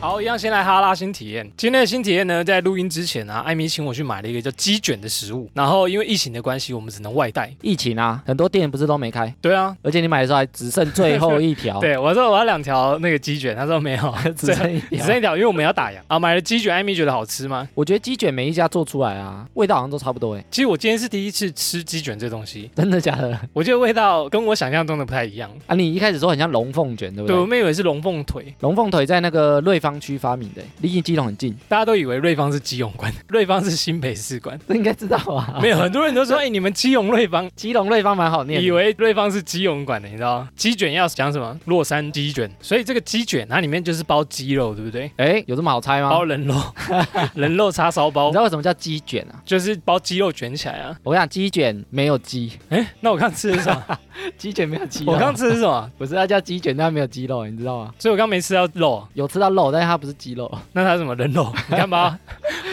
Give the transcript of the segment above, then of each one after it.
好，一样先来哈拉新体验。今天的新体验呢，在录音之前啊，艾米请我去买了一个叫鸡卷的食物。然后因为疫情的关系，我们只能外带。疫情啊，很多店不是都没开，对啊，而且你买的时候还只剩最后一条，对我说我要两条那个鸡卷，他说没有，只剩一条 只剩。一条，因为我们要打烊啊。买了鸡卷，艾米觉得好吃吗？我觉得鸡卷每一家做出来啊，味道好像都差不多哎，其实我今天是第一次吃鸡卷这东西，真的假的？我觉得味道跟我想象中的不太一样。啊，你一开始说很像龙凤卷，对不对，对我对？们以为是龙凤腿，龙凤腿在那个瑞芳区发明的，离你基隆很近，大家都以为瑞芳是基隆馆，瑞芳是新北市馆。这 应该知道啊。没有，很多人都说，哎、你们基隆瑞芳，基隆瑞芳蛮好念，以为瑞芳是基隆馆的，你知道吗？鸡卷要讲什么？洛山鸡卷，所以这个鸡卷它里面就是包鸡肉，对不对？哎，有这么好猜吗包？人肉，人肉叉烧包你知，道为什么叫鸡卷啊？就是包鸡肉卷起来啊。我跟你讲，鸡卷没有鸡，哎，那我刚吃的是什么？鸡卷没有鸡肉。我刚吃的是什么？不是它叫鸡卷，但它没有鸡肉，你知道吗？所以我刚没吃到肉，有吃到肉，但是它不是鸡肉。那它是什么？人肉？你看吧，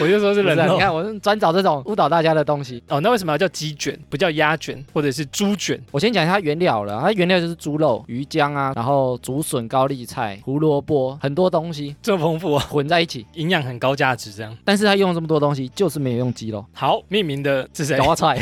我就说是人肉不是啊你。看，我是专找这种误导大家的东西。哦，那为什么要叫鸡卷，不叫鸭卷或者是猪卷？我先讲一下它原料了，它原料就是猪肉、鱼浆啊，然后竹笋、高丽菜、胡萝卜，很多东西这么丰富啊，混在一起。营养很高价值，这样但是它用这么多东西，就是没有用鸡肉，好。命名的是谁搞？我菜，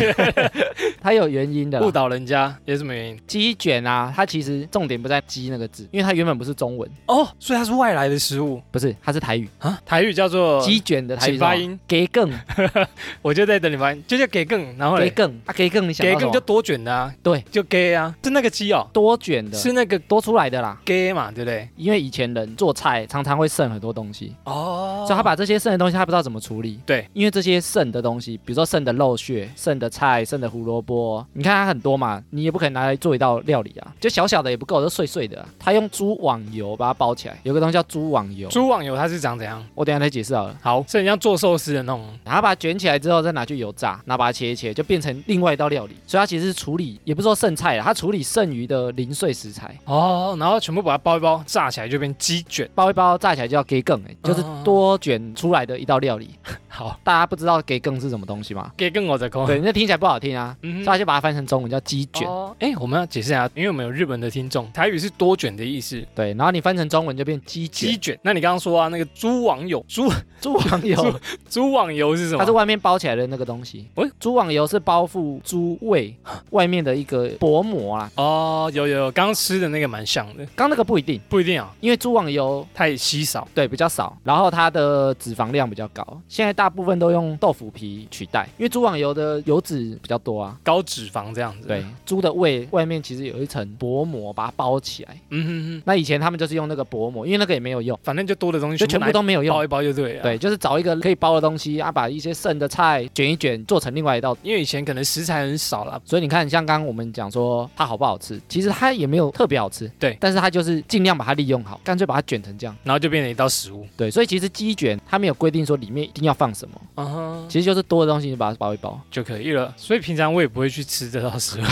它有原因的啦。误。导人家有什么原因？鸡卷啊，它其实重点不在“鸡”那个字，因为它原本不是中文，哦，所以它是外来的食物。不是，它是台语。啊，台语叫做鸡卷的台语请发音，给更 我就在等你发音，就叫给更，然后嘞，给更啊，给更，你想给到什么？更就多卷的啊，对，就给啊，是那个鸡哦，多卷的，是那个多出来的啦。给嘛，对不对？因为以前人做菜常常会剩很多东西，哦。所以他把这些剩的东西，他不知道怎么处理。对，因为这些剩的东西，比如说剩的肉屑、剩的菜、剩的胡萝卜，你看它很多嘛，你也不可能拿来做一道料理啊，就小小的也不够，都碎碎的啊、他用猪网油把它包起来，有个东西叫猪网油，猪网油它是长怎样？我等一下再解释好了。好，是很像做寿司的那种。然后把它卷起来之后，再拿去油炸，然后把它切一切，就变成另外一道料理。所以它其实是处理，也不是说剩菜了，它处理剩余的零碎食材，哦，然后全部把它包一包，炸起来就变鸡卷。包一包炸起来就叫给更，哎，就是哦多卷出来的一道料理。好，大家不知道给更是什么东西吗？给更我在空。对，那听起来不好听啊，嗯所以他就把它翻成中文叫鸡卷。哦，哎，我们要解释一下，因为我们有日本的听众，台语是多卷的意思，对，然后你翻成中文就变鸡卷。鸡卷。那你刚刚说啊，那个猪网油，猪猪网油，猪网油是什么？它是外面包起来的那个东西。喂猪网油是包覆猪胃外面的一个薄膜啊。哦，有有有，刚刚吃的那个蛮像的，刚那个不一定，不一定啊，因为猪网油太稀少。对比较少，然后它的脂肪量比较高。现在大部分都用豆腐皮取代，因为猪网油的油脂比较多啊。高脂肪这样子，对，，猪的胃外面其实有一层薄膜把它包起来。嗯哼哼，那以前他们就是用那个薄膜，因为那个也没有用，反正就多的东西就全部都没有用包。一包就对了。对，，就是找一个可以包的东西啊，把一些剩的菜卷一卷，做成另外一道。因为以前可能食材很少了，所以你看，像刚刚我们讲说它好不好吃，其实它也没有特别好吃，对但是它就是尽量把它利用好，干脆把它卷成这样。然后就变成一道食物。对，所以其实鸡卷它没有规定说里面一定要放什么，嗯哼，其实就是多的东西你把它包一包。就可以了。所以平常我也不会去吃这道食物，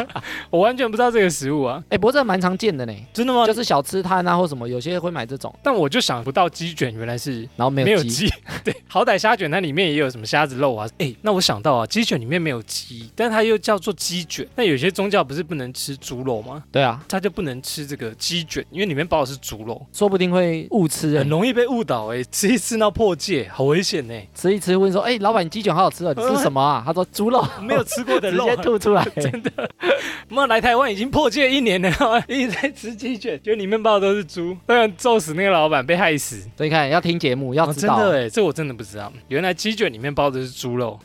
我完全不知道这个食物啊，哎，不过这蛮常见的呢，真的吗？就是小吃摊啊或什么，有些会买这种，但我就想不到鸡卷原来是然后没有鸡。没有鸡，对，好歹虾卷它里面也有什么虾子肉啊，哎，那我想到啊，鸡卷里面没有鸡，但它又叫做鸡卷。那有些宗教不是不能吃猪肉吗？对啊，它就不能吃这个鸡卷，因为里面包的是猪肉，说不定会误吃欸，很容易被误导哎、吃一吃到破戒，好危险呢、吃一吃问说，哎，老板你鸡卷好好吃哦，你吃什么啊？他说猪肉，没有吃过的肉直接，吐出来。真的。妈来台湾已经破戒一年了，一直在吃鸡卷，觉得里面包的都是猪，当然揍死那个老板，被害死。所以看，要听节目，要哦，知道。真的哎，这我真的不知道，原来鸡卷里面包的是猪肉。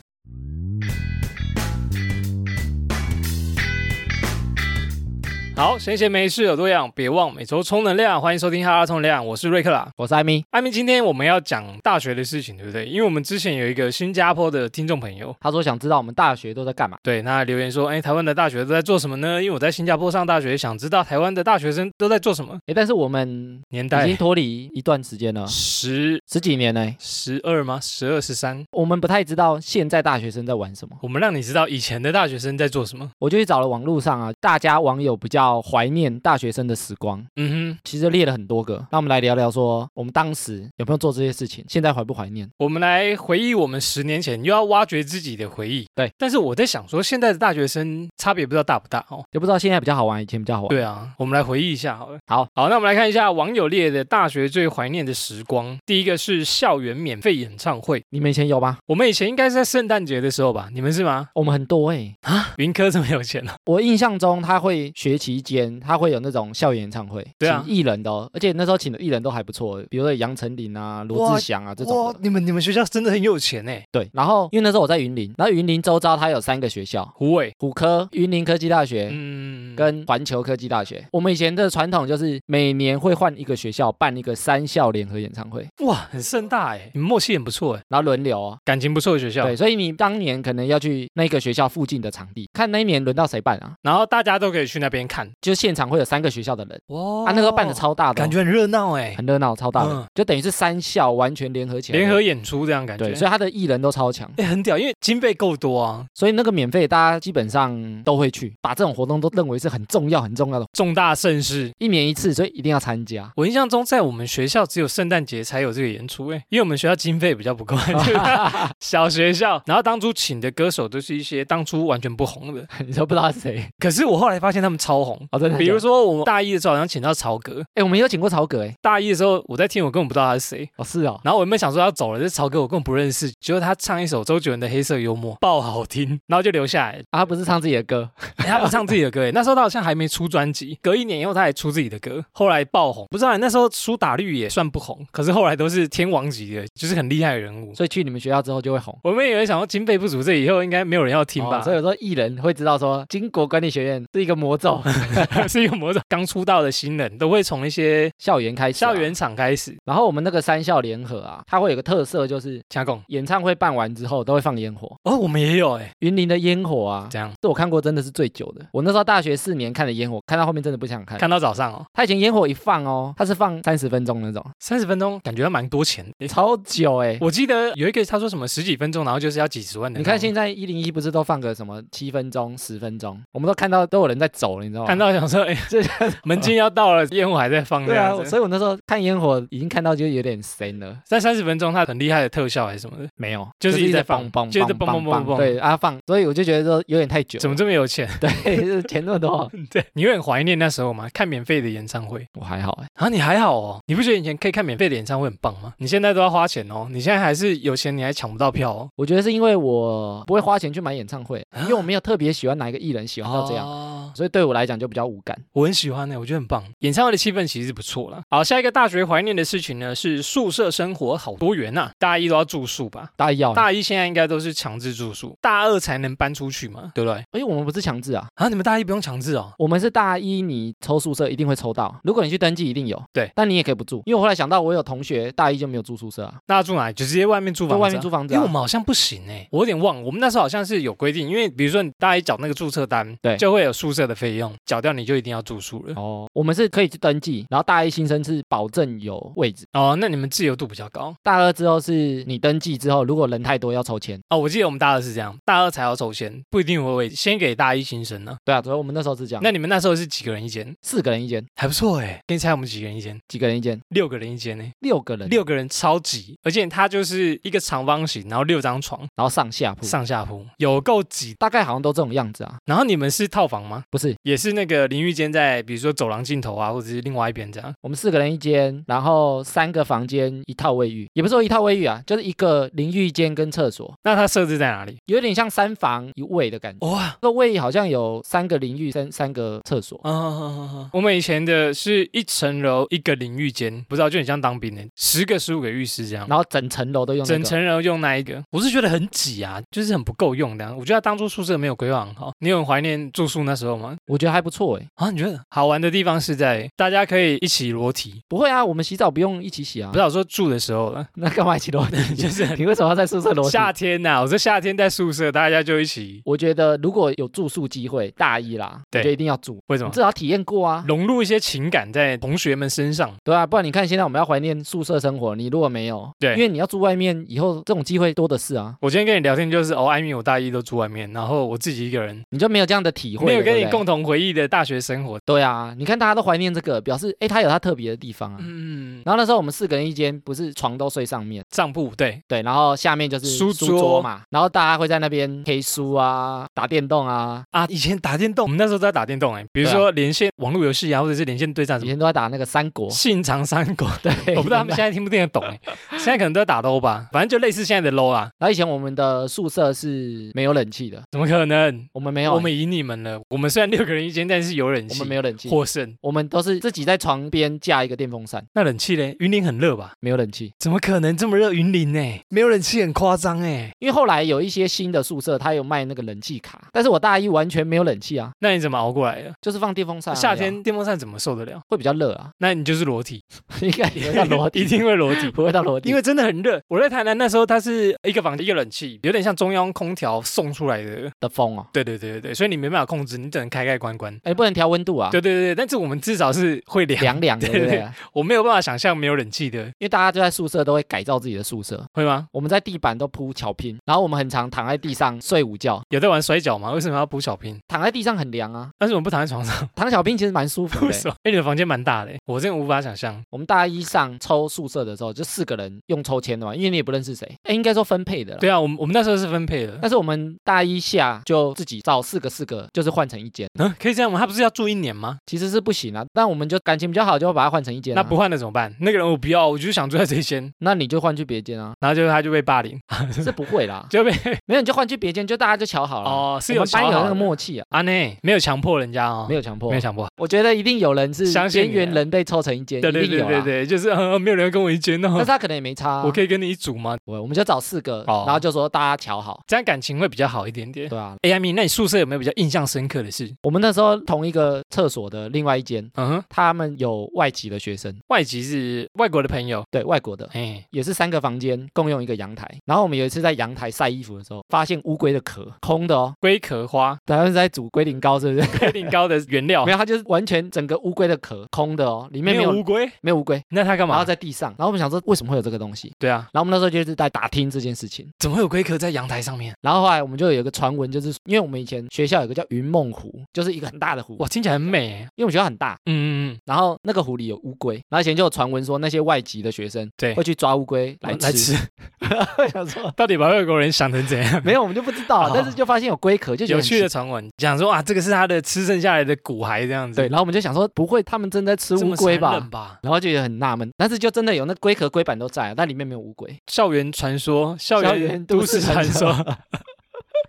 好，闲闲没事有多样，别忘每周充能量。欢迎收听哈拉充能量，我是瑞克啦。我是艾米，艾米，今天我们要讲大学的事情，对不对？因为我们之前有一个新加坡的听众朋友，他说想知道我们大学都在干嘛。对，那留言说，哎，台湾的大学都在做什么呢？因为我在新加坡上大学，想知道台湾的大学生都在做什么。哎，但是我们年代已经脱离一段时间了，十十几年呢，十二吗？十二十三？我们不太知道现在大学生在玩什么。我们让你知道以前的大学生在做什么。我就去找了网络上啊，大家网友比较要怀念大学生的时光，嗯哼，其实列了很多个。那我们来聊聊说，我们当时有没有做这些事情，现在怀不怀念？我们来回忆我们十年前，又要挖掘自己的回忆。对，但是我在想说，现在的大学生差别不知道大不大哦。也不知道现在比较好玩，以前比较好玩。对啊，我们来回忆一下好了。好，好，那我们来看一下网友列的大学最怀念的时光。第一个是校园免费演唱会，你们以前有吗？我们以前应该是在圣诞节的时候吧？你们是吗？我们很多哎、啊，云科这么有钱哦。我印象中他会学期间他会有那种校园演唱会，对啊请艺人的哦，而且那时候请的艺人都还不错，比如说杨丞琳啊、罗志祥啊这种哇的。，你们你们学校真的很有钱哎。对，然后因为那时候我在云林，然后云林周遭它有三个学校，胡伟，虎科、云林科技大学。嗯，跟环球科技大学，我们以前的传统就是每年会换一个学校办一个三校联合演唱会，哇，很盛大哎，你们默契很不错哎，然后轮流哦。感情不错的学校。对，所以你当年可能要去那个学校附近的场地，看那一年轮到谁办啊？然后大家都可以去那边看。就现场会有三个学校的人，哇啊，那时候办的超大的哦、感觉很热闹哎，很热闹，超大的，嗯就等于是三校完全联合起来，联合演出这样感觉。对，所以他的艺人都超强，哎，很屌，因为经费够多啊，所以那个免费大家基本上都会去，把这种活动都认为是很重要、很重要的，重大盛事。一年一次，所以一定要参加。我印象中，在我们学校只有圣诞节才有这个演出，哎，因为我们学校经费比较不够 小学校，然后当初请的歌手都是一些当初完全不红的，你都不知道是谁可是我后来发现他们超红。哦，真的。比如，说，我们大一的时候好像请到曹格，哎，我们有请过曹格，哎，大一的时候我在听，我根本不知道他是谁。哦，是哦，然后我原本想说要走了，这曹格我根本不认识，结果他唱一首周杰伦的《黑色幽默》，爆好听，然后就留下来。啊，他不是唱自己的歌，哎他不唱自己的歌，哎，那时候他好像还没出专辑，隔一年以后他还出自己的歌，后来爆红。不知道那时候苏打绿也算不红，可是后来都是天王级的，就是很厉害的人物。所以去你们学校之后就会红。我们也会想说经费不足，这以后应该没有人要听吧？哦所以有时候艺人会知道说，金国管理学院是一个魔咒，是一个魔种。刚出道的新人都会从一些校园开始、啊校园。场开始。然后我们那个三校联合啊，它会有个特色，就是加工演唱会办完之后都会放烟火。哦，我们也有哎，云林的烟火啊，这样是我看过真的是最久的。我那时候大学四年看的烟火，看到后面真的不想看。看到早上哦，他以前烟火一放哦，他是放三十分钟那种，三十分钟，感觉要蛮多钱。诶 超久哎、我记得有一个他说什么十几分钟，然后就是要几十万的。你看现在一零一不是都放个什么七分钟、十分钟，我们都看到都有人在走了，你知道吗？看到想说，哎，这 门禁要到了，烟火还在放对啊，所以我那时候看烟火已经看到就有点神了。在三十分钟，它很厉害的特效还是什么的，没有，就是一直在放就是蹦蹦蹦蹦蹦蹦。对啊放，所以我就觉得说有点太久，怎么这么有钱？对，就是钱那么多，对，你会很怀念那时候吗？看免费的演唱会？我还好哎，啊，你还好哦，你不觉得以前可以看免费的演唱会很棒吗？你现在都要花钱哦，你现在还是有钱，你还抢不到票哦。我觉得是因为我不会花钱去买演唱会，啊？因为我没有特别喜欢哪一个艺人，喜欢到这样，哦。所以对我来讲就比较无感。我很喜欢呢，我觉得很棒。演唱会的气氛其实不错啦。好，下一个大学怀念的事情呢是宿舍生活好多元呐、大一都要住宿吧？大一要，大一现在应该都是强制住宿，大二才能搬出去嘛，对不对？因为我们不是强制啊，啊，你们大一不用强制哦。我们是大一，你抽宿舍一定会抽到，如果你去登记一定有，对，但你也可以不住，因为我后来想到我有同学大一就没有住宿舍啊，那住哪里？就直接外面住房子、啊？外面租房子、因为啊，我们好像不行哎、我有点忘了，我们那时候好像是有规定，因为比如说你大一缴那个注册单，对就会有宿舍的费用，缴掉你就一定要住宿了。哦，我们是可以去登记，然后大一新生是保证有位置，哦，那你们自由度比较高大二之后是你登记之后，如果人太多要抽签，哦。我记得我们大二是这样，大二才要抽签，不一定有位置，先给大一新生呢。对啊，所以我们那时候是这样，那你们那时候是几个人一间？四个人一间，还不错哎，给你猜我们几个人一间？几个人一间，六个人一间呢，六个人，六个人超挤，而且它就是一个长方形，然后六张床，然后上下铺，上下铺，有够挤。大概好像都这种样子啊，然后你们是套房吗？不是，也是那个淋浴间在，比如说走廊尽头啊，或者是另外一边这样。我们四个人一间，然后三个房间一套卫浴，也不是说一套卫浴啊，就是一个淋浴间跟厕所，那它设置在哪里？有点像三房一卫的感觉。哇，这个卫浴好像有三个淋浴，三三个厕所。啊，我们以前的是一层楼一个淋浴间，不知道就很像当兵的，十个十五个浴室这样。然后整层楼都用、那个、整层楼用那一个，我是觉得很挤啊，就是很不够用的。我觉得当初宿舍没有规划很好。你有很怀念住宿那时候吗？我觉得还不错哎。啊，你觉得？好玩的地方是在大家可以一起裸体，不会啊，我们洗澡不用一起洗啊。不。是我说住的时候了，那干嘛一起裸体？就是 你为什么要在宿舍裸体？夏天呐、我说夏天在宿舍，大家就一起，我觉得如果有住宿机会，大一啦，对。我觉得一定要住，为什么？至少体验过啊，融入一些情感在同学们身上？对啊，不然你看现在我们要怀念宿舍生活，你如果没有，对。因为你要住外面，以后这种机会多的是啊，我今天跟你聊天就是哦，艾米我大一都住外面，然后我自己一个人，你就没有这样的体会，没有跟你共同回忆的大学生活。对啊，你看大家都怀念这个，表示哎，它有它特别的地方啊。嗯，然后那时候我们四个人一间，不是床都睡上面，帐铺对，对，然后下面就是书书桌桌嘛，然后大家会在那边 K 书啊，打电动啊，啊，以前打电动，我们那时候都在打电动哎，比如说连线网络游戏啊，或者是连线对战什么。以前都在打那个三国，信长三国，对，我不知道他们现在听不听得懂哎，现在可能都在打 LO 吧，反正就类似现在的 LO 啦，然后以前我们的宿舍是没有冷气的，怎么可能？我们没有，我们赢你们了，我们虽然六个人一间，但是有冷气我，们没有冷气，获胜。我们都是自己在床边架一个电风扇，那冷气嘞？云林很热吧？没有冷气。怎么可能这么热？云林呢？没有冷气很夸张哎。因为后来有一些新的宿舍，它有卖那个冷气卡，但是我大一完全没有冷气啊，那你怎么熬过来的？就是放电风扇啊。夏天电风扇怎么受得了？会比较热啊，那你就是裸体，应该也会到裸体，一定会裸体。不会到裸体，因为真的很热，我在台南那时候，它是一个房间一个冷气，有点像中央空调送出来的。的风啊，对对对对对，所以你没办法控制，你只能开开关关。哎，不能调温度啊，对对对对，但是我们至少是会凉。凉凉的，对不对？我没有办法想象没有冷气的，因为大家就在宿舍都会改造自己的宿舍，会吗？我们在地板都铺巧拼，然后我们很常躺在地上睡午觉，有在玩摔跤吗？为什么要铺小拼？躺在地上很凉啊，但是我们不躺在床上，躺小拼其实蛮舒服为的。哎，你的房间蛮大的，我真的无法想象。我们大一上抽宿舍的时候，就四个人用抽签的嘛，因为你也不认识谁，哎，应该说分配的。对啊，我们我们那时候是分配的。但是我们大一下就自己找四个四个，就是换成一间，嗯，可以这样吗？他不是要住一年吗？其实是不行啊。但我们就感情比较好，就会把它换成一间、啊。那不，换了怎么办？那个人我不要，我就想住在这一间，那你就换去别间啊。然后就他就被霸凌，是不会啦，就被没有你就换去别间，就大家就瞧好了。哦是我们班有那个默契啊，啊内没有强迫人家哦，没有强迫没有。强迫。我觉得一定有人是边缘人被凑成一间，对对。对对对，就是呃没有人跟我一间哦但是，他可能也没差、啊，我可以跟你一组吗？我我们就找四个，哦然后就说大家瞧好，这样感情会比较好一点点。对啊。哎，阿米，那你宿舍有没有比较印象深刻的事？我们那时候同一个厕所的另外一间，嗯哼，他们有外籍的学生，外籍是外国的朋友，对外国的，哎，也是三个房间共用一个阳台。然后我们有一次在阳台晒衣服的时候，发现乌龟的壳空的哦，龟壳花，他们是在煮龟苓膏，是不是？龟苓膏的原料没，有，它就是完全整个乌龟的壳空的哦，里面没有乌龟，没有乌龟，那他干嘛然后？在地上。然后我们想说，为什么会有这个东西？对啊，然后我们那时候就是在打听这件事情。怎么会有龟壳在阳台上面？然后后来我们就有一个传闻，就是因为我们以前学校有个叫云梦湖，就是一个很大的湖，哇，听起来很美哎。因为我们学校很大，嗯嗯嗯然后那个湖里有乌龟，然后以前就有传闻说那些外籍的学生对会去抓乌龟来嗯，来吃。想说到底把外国人想成怎样？没有，我们就不知道哦，但是就发现有龟壳，就有趣的传闻，讲说啊，这个是他的吃剩下来的骨骸这样子。对，，然后我们就想说，不会他们真的在吃乌龟吧？吧？然后就也很纳闷，但是就真的有那龟壳龟板都在啊，但里面没有乌龟。校园传说，校园都市传说，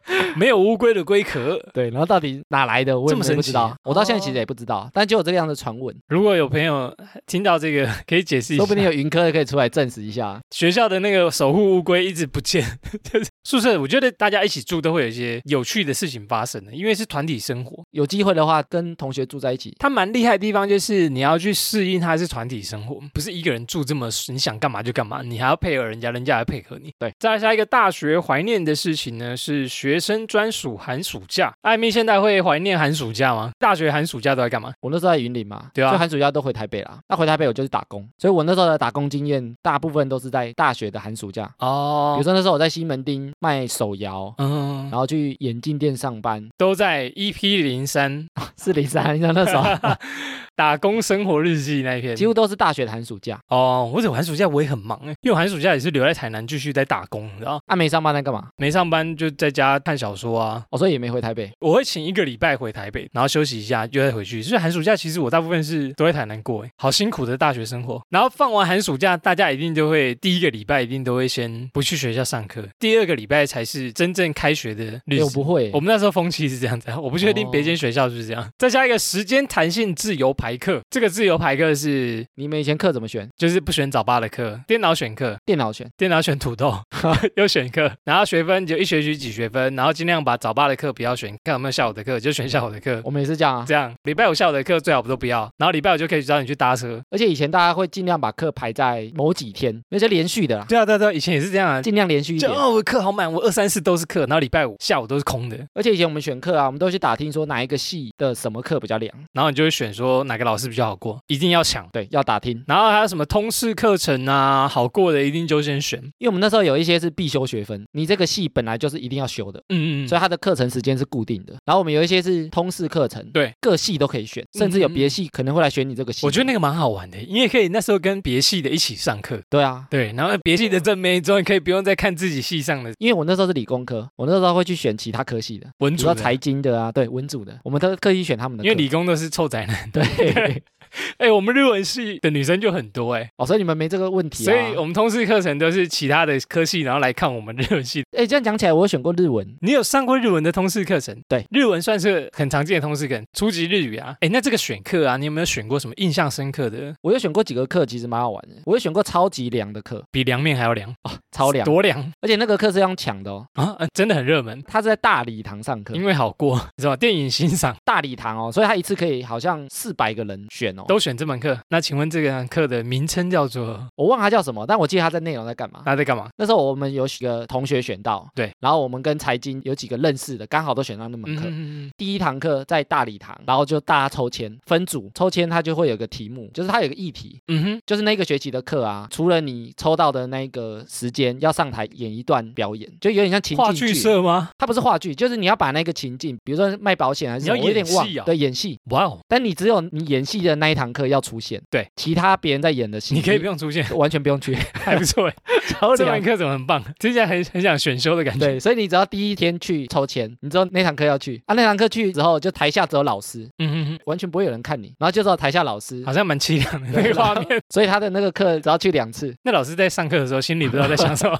没有乌龟的龟壳。对，然后到底哪来的，我也不知道，我到现在其实哦也不知道，但就有这个样的传闻，如果有朋友听到这个，可以解释一下。说不定有云科的可以出来证实一下。学校的那个守护乌龟一直不见，就 是宿舍。我觉得大家一起住都会有一些有趣的事情发生的，因为是团体生活。有机会的话，跟同学住在一起，它蛮厉害的地方就是你要去适应它是团体生活，不是一个人住这么你想干嘛就干嘛，你还要配合人家，人家还配合你。对，再来下一个大学怀念的事情呢，是学生专属寒暑假。艾米现在会怀念寒暑假吗？大学寒暑假都在干嘛？我那时候在云林嘛，对啊就寒暑假都回台北啦。那回台北我就是打工，所以我那时候的打工经验大部分都是在大学的寒暑假哦。比哦如，说那时候我在西门町卖手摇，嗯然，后去眼镜店上班，都在 EP 零三四零三，像那时候 打工生活日记那一篇，几乎都是大学的寒暑假。哦，我寒暑假我也很忙哎，因为我寒暑假也是留在台南继续在打工，你知道，啊，没上班在干嘛？没上班就在家看小说啊。我、所以也没回台北。我会请一个礼拜回台北，然后休息一下，又再回去。所以寒暑假其实我大部分是都在台南过，哎，好辛苦的大学生活。然后放完寒暑假，大家一定就会第一个礼拜一定都会先不去学校上课，第二个礼拜才是真正开学的日哎，我。不会我，们那时候风气是这样子，我不确定哦别间学校是不是这样。再加一个时间弹性自由排课，这个自由排课是你们以前课怎么选？就是不选早八的课，电脑选课，电脑选。电脑选土豆，又选课，然后学分就一学期几学分，然后尽量把早八的课不要选，看有没有下午的课就选下午的课，我们也是这样啊。这样礼拜五下午的课最好都不要，然后礼拜五就可以找你去搭车。而且以前大家会尽量把课排在某几天，那些连续的啦，对啊对啊对啊，以前也是这样啊，尽量连续一点。就哦我课好满，我二三四都是课，然后礼拜五下午都是空的，而且以前我们选课啊，我们都去打听说哪一个系的什么课比较凉。然后你就会选说哪哪个老师比较好过，一定要抢。对，要打听，然后还有什么通识课程啊，好过的一定就先选。因为我们那时候有一些是必修学分，你这个系本来就是一定要修的。嗯嗯，所以它的课程时间是固定的，然后我们有一些是通识课程，对，各系都可以选，甚至有别系可能会来选你这个系。我觉得那个蛮好玩的，因为可以那时候跟别系的一起上课。对啊，对，然后别系的正妹终于可以不用再看自己系上的因为我那时候是理工科，我那时候会去选其他科系的，文组的，比如说财经的啊，对，文组的，我们都刻意选他们的，因为理工都是臭宅男。对，okay 哎，我们日文系的女生就很多哎，哦，所以你们没这个问题、啊，所以我们通识课程都是其他的科系，然后来看我们日文系。哎，这样讲起来，我有选过日文，你有上过日文的通识课程？对，日文算是很常见的通识课，初级日语啊。哎，那这个选课啊，你有没有选过什么印象深刻的？我有选过几个课，其实蛮好玩的。我有选过超级凉的课，比凉面还要凉，超凉，多凉而且那个课是要用抢的哦，啊！呃真的很热门，他是在大礼堂上课，因为好过，你知道吗？电影欣赏大礼堂哦，所以他一次可以好像四百个人选哦，都选这门课。那请问这个课的名称叫做？我忘了他叫什么，但我记得它在内容在干嘛。它在干嘛？那时候我们有几个同学选到，对，然后我们跟财经有几个认识的，刚好都选到那门课。嗯，第一堂课在大礼堂，然后就大家抽签分组，抽签它就会有个题目，就是它有个议题，嗯哼，就是那个学期的课啊，除了你抽到的那个时间要上台演一段表演，就有点像情话剧。社吗？它不是话剧，就是你要把那个情境，比如说卖保险还是演戏啊对，演戏。哇哦，但你只有你演戏的那一堂课要出现，对，其他别人在演的戏，你可以不用出现，完全不用去，还不错哎。超凉这门。课怎么很棒？听起来很很想选修的感觉。对，所以你只要第一天去抽签，你知道那堂课要去啊，那堂课去之后，就台下只有老师，嗯哼哼，完全不会有人看你，然后就只有台下老师，好像蛮凄凉的那个画面。所以他的那个课只要去两次，那老师在上课的时候，心里不知道在想什么。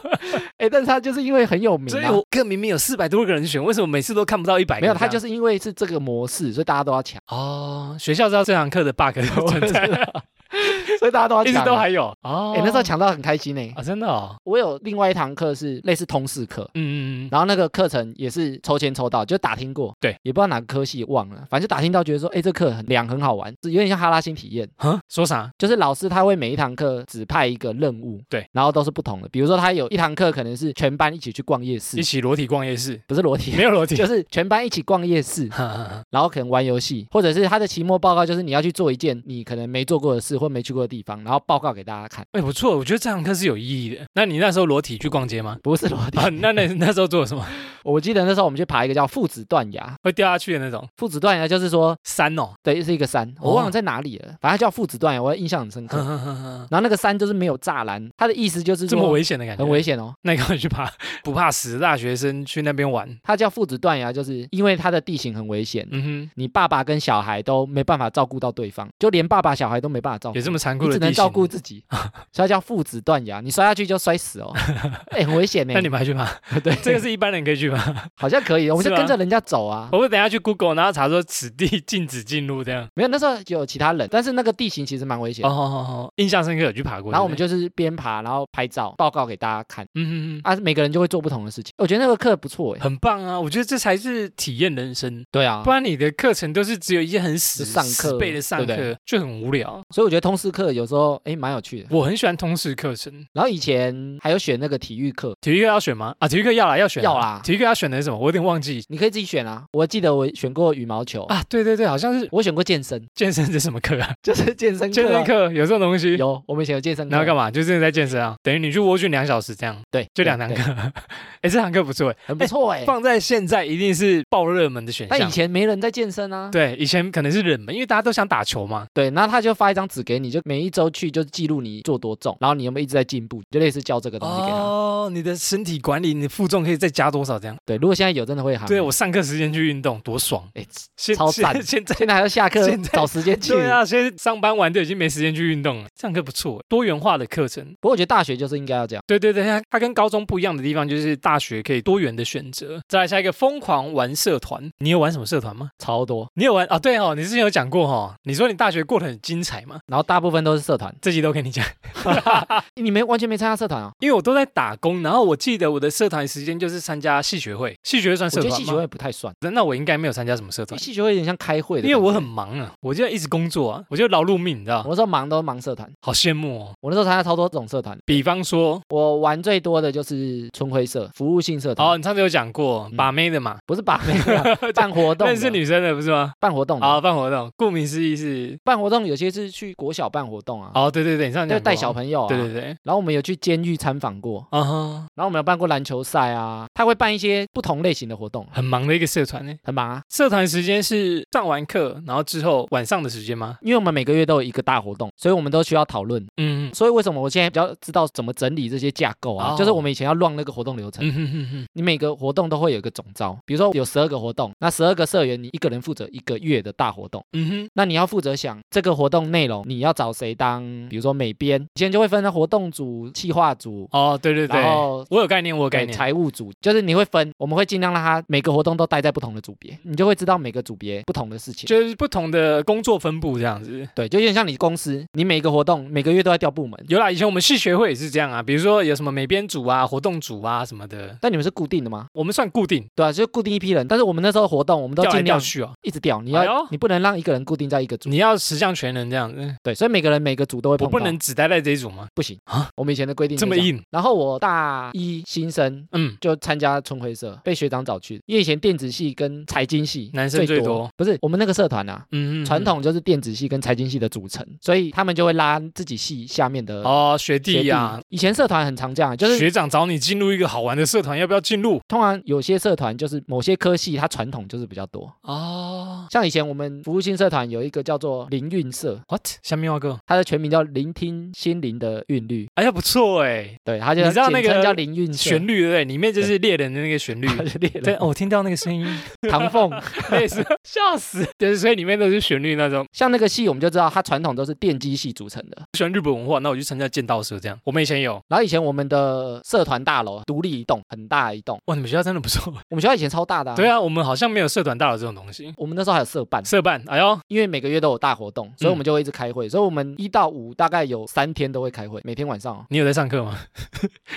哎，但是他就是因为很有名啊，所以我课明明有四百多个人选，为什么每次都看不到一百？没有，他就是是因为是这个模式，所以大家都要抢，哦，学校知道这堂课的 bug 的存在，所以大家都要一抢，直都还有哦。哎，那时候抢到很开心呢。啊，真的哦，我有另外一堂课是类似通识课。嗯嗯嗯，然后那个课程也是抽签抽到，就打听过，对，也不知道哪个科系忘了，反正就打听到，觉得说，哎，这课很凉，很好玩，是有点像哈拉星体验，啊，说啥？就是老师他会每一堂课指派一个任务，对，然后都是不同的。比如说他有一堂课可能是全班一起去逛夜市一，起裸体逛夜市？不是裸体，没有裸体，就是全班一起逛夜市，哈哈哈然后可能玩游戏，或者是他的期末报告就是你要去做一件你可能没做过的事或没去过的地方，然后报告给大家看，哎，不错，我觉得这堂课是有意义的。那你那时候裸体去逛街吗？不是裸体。啊，那那那时候做了什么？我记得那时候我们去爬一个叫父子断崖，会掉下去的那种父子断崖就是说，山哦。对，是一个山，我忘了在哪里了，反正叫父子断崖，我印象很深刻。呵呵呵呵然后那个山就是没有栅栏，它的意思就是这么危险的感觉，很危险哦。那你赶快去爬，不怕死的大学生去那边玩。它叫父子断崖，就是因为它的地形很危险，嗯哼，你爸爸跟小孩都没办法照顾到对方，就连爸爸小孩都没办法照顾也，这么残你只能照顾自己，所以它叫父子断崖，你摔下去就摔死哦，哎，很危险呢。那你们还去吗？对这个是一般人可以去吗？好像可以，我们就跟着人家走啊。我会等下去 Google，然后查说此地禁止进入这样。没有，那时候有其他人，但是那个地形其实蛮危险哦。哦哦哦，印象深刻，有去爬过。然后我们就就是边爬，然后拍照报告给大家看嗯嗯嗯，啊，每个人就会做不同的事情。我觉得那个课不错哎。很棒啊！我觉得这才是体验人生，对啊不，然你的课程都是只有一些很死就上课背的上课，就很无聊。所以我觉得通识课有时候哎蛮有趣的。我很喜欢通识课程，然后以前还有选那个体育课，体育课要选吗？啊，体育课要啦，要选啊要啦体育课要选的是什么？我有点忘记你可以自己选啊。我记得我选过羽毛球，啊。对对对，好像是我选过健身，健身是什么课啊？就是健身课啊。健身课有这种东西？有，我们以前有健身课。然后干嘛？就真的在健身啊？等于你去蜗训两小时这样，对，就两堂对，课。哎，这堂课不错哎，很不错哎。放在现在一定是爆热门的选项但以。前没人在健身啊。对，以前可能是冷门，因为大家都想打球嘛。对，然后他就发一张纸给你，就每一周去就记录你做多重，然后你有没有一直在进步，就类似教这个东西给他。哦，你的身体管理，你的负重可以再加多少这样？对，如果现在有真的会喊。对我上课时间去运动多爽！哎，现超赞现现在现在还要下课现在找时间去。对啊，现在上班完就已经没时间去运动了。上课不错，多元化的课程。不过我觉得大学就是应该要这样。对对对，它它跟高中不一样的地方就是大学可以多元的选择。再来下一个疯狂玩社团，你有玩什么社团吗？超多，你有玩啊？对哦，你之前有讲过哈、哦，你说你大学过得很精彩嘛？然后大部分都是社团，这集都跟你讲，你没完全没参加社团啊？因为我都在打工，然后我记得我的社团时间就是参加系学会，系学会算我社团吗？觉得系学会不太算，那我应该没有参加什么社团，系学会有点像开会的，因为我很忙啊，我就一直工作啊，我就劳碌命，你知道我，那时候忙都忙社团，好羡慕哦。我那时候参加超多种社团，比方说，我玩最多的就是春晖社服务性社团，哦，你上次有讲过嗯。把妹的嘛，不是把妹啊 办活动那是女生的不是吗？办活动的，好，办活动，顾名思义是，办活动有些是去国小办活动啊，哦，对对对，你上次带小朋友啊，对对对，然后我们有去监狱参访过，啊哈，然后我们有办过篮球赛啊，他会办一些不同类型的活动，很忙的一个社团呢。很忙啊，社团时间是上完课，然后之后晚上的时间吗？因为我们每个月都有一个大活动，所以我们都需要讨论。嗯所以为什么我现在比较知道怎么整理这些架构啊？哦就是我们以前要乱那个活动流程，嗯哼哼哼，你每个活动都会有一个总招，比如说有十二个活动，那十二个社员你一个人负责一个月的大活动，嗯哼，那你要负责想这个活动内容你要找谁当，比如说美编，以前就会分成活动组、企划组。哦，对对对然，后我有概念，我有概念。财务组，就是你会分，我们会尽量让他每个活动都待在不同的组别，你就会知道每个组别不同的事情。就是不同的工作分布这样子。对，就有点像你公司，你每个活动每个月都在调部门，有啦，以前我们系学会也是这样啊，比如说有什么美编组啊、活动组啊什么的，但你们是固定的吗？我们算固定，对啊，就固定一批人，但是我们那时候活动，我们都尽量调去哦。一直调，你要、哎你不能让一个人固定在一个组，你要十项全能这样子，对，所以每个人每个组都会碰，我不能只待在这一组吗？不行啊我们以前的规定。这么硬？然后我大一新生嗯，就参加春晖社，被学长找去，因为以前电子系跟财经系男生最多，不是我们那个社团啊。嗯，嗯传统就是电子系跟财经系的组成，所以他们就会拉自己系下面的哦，学学弟。弟呀，以前社团很常这样，就是学长找你进入一个好玩的社团，要不要进入？通常有些社团就是某些科系，它传统就是比较多。哦像以前我们服务性社团有一个叫做灵韵社，，what？下面话哥，它的全名叫聆听心灵的韵律，哎呀，不错哎，对，它就你知道那个叫灵韵社。旋律对不对？里面就是猎人的那个旋律。它 就列对，我听到那个声音，唐凤，类似，笑死。对所以里面都是旋律那种，像那个戏我们就知道它传统都是电机系组成的。喜欢日本文化，那我就参加剑道社这样。我们以前有，然后以前我们的社团大楼独立一栋，很大一栋，哇，你们学校真的不错。我们学校以前超大的、啊。对啊，我们好像没有社团大楼这种东西。我们那时候还有社办，社办，哎呦，因为每个月都有大活动，所以我嗯们就会一直开会。所以我们一到五大概有三天都会开会，每天晚上哦，你有在上课吗？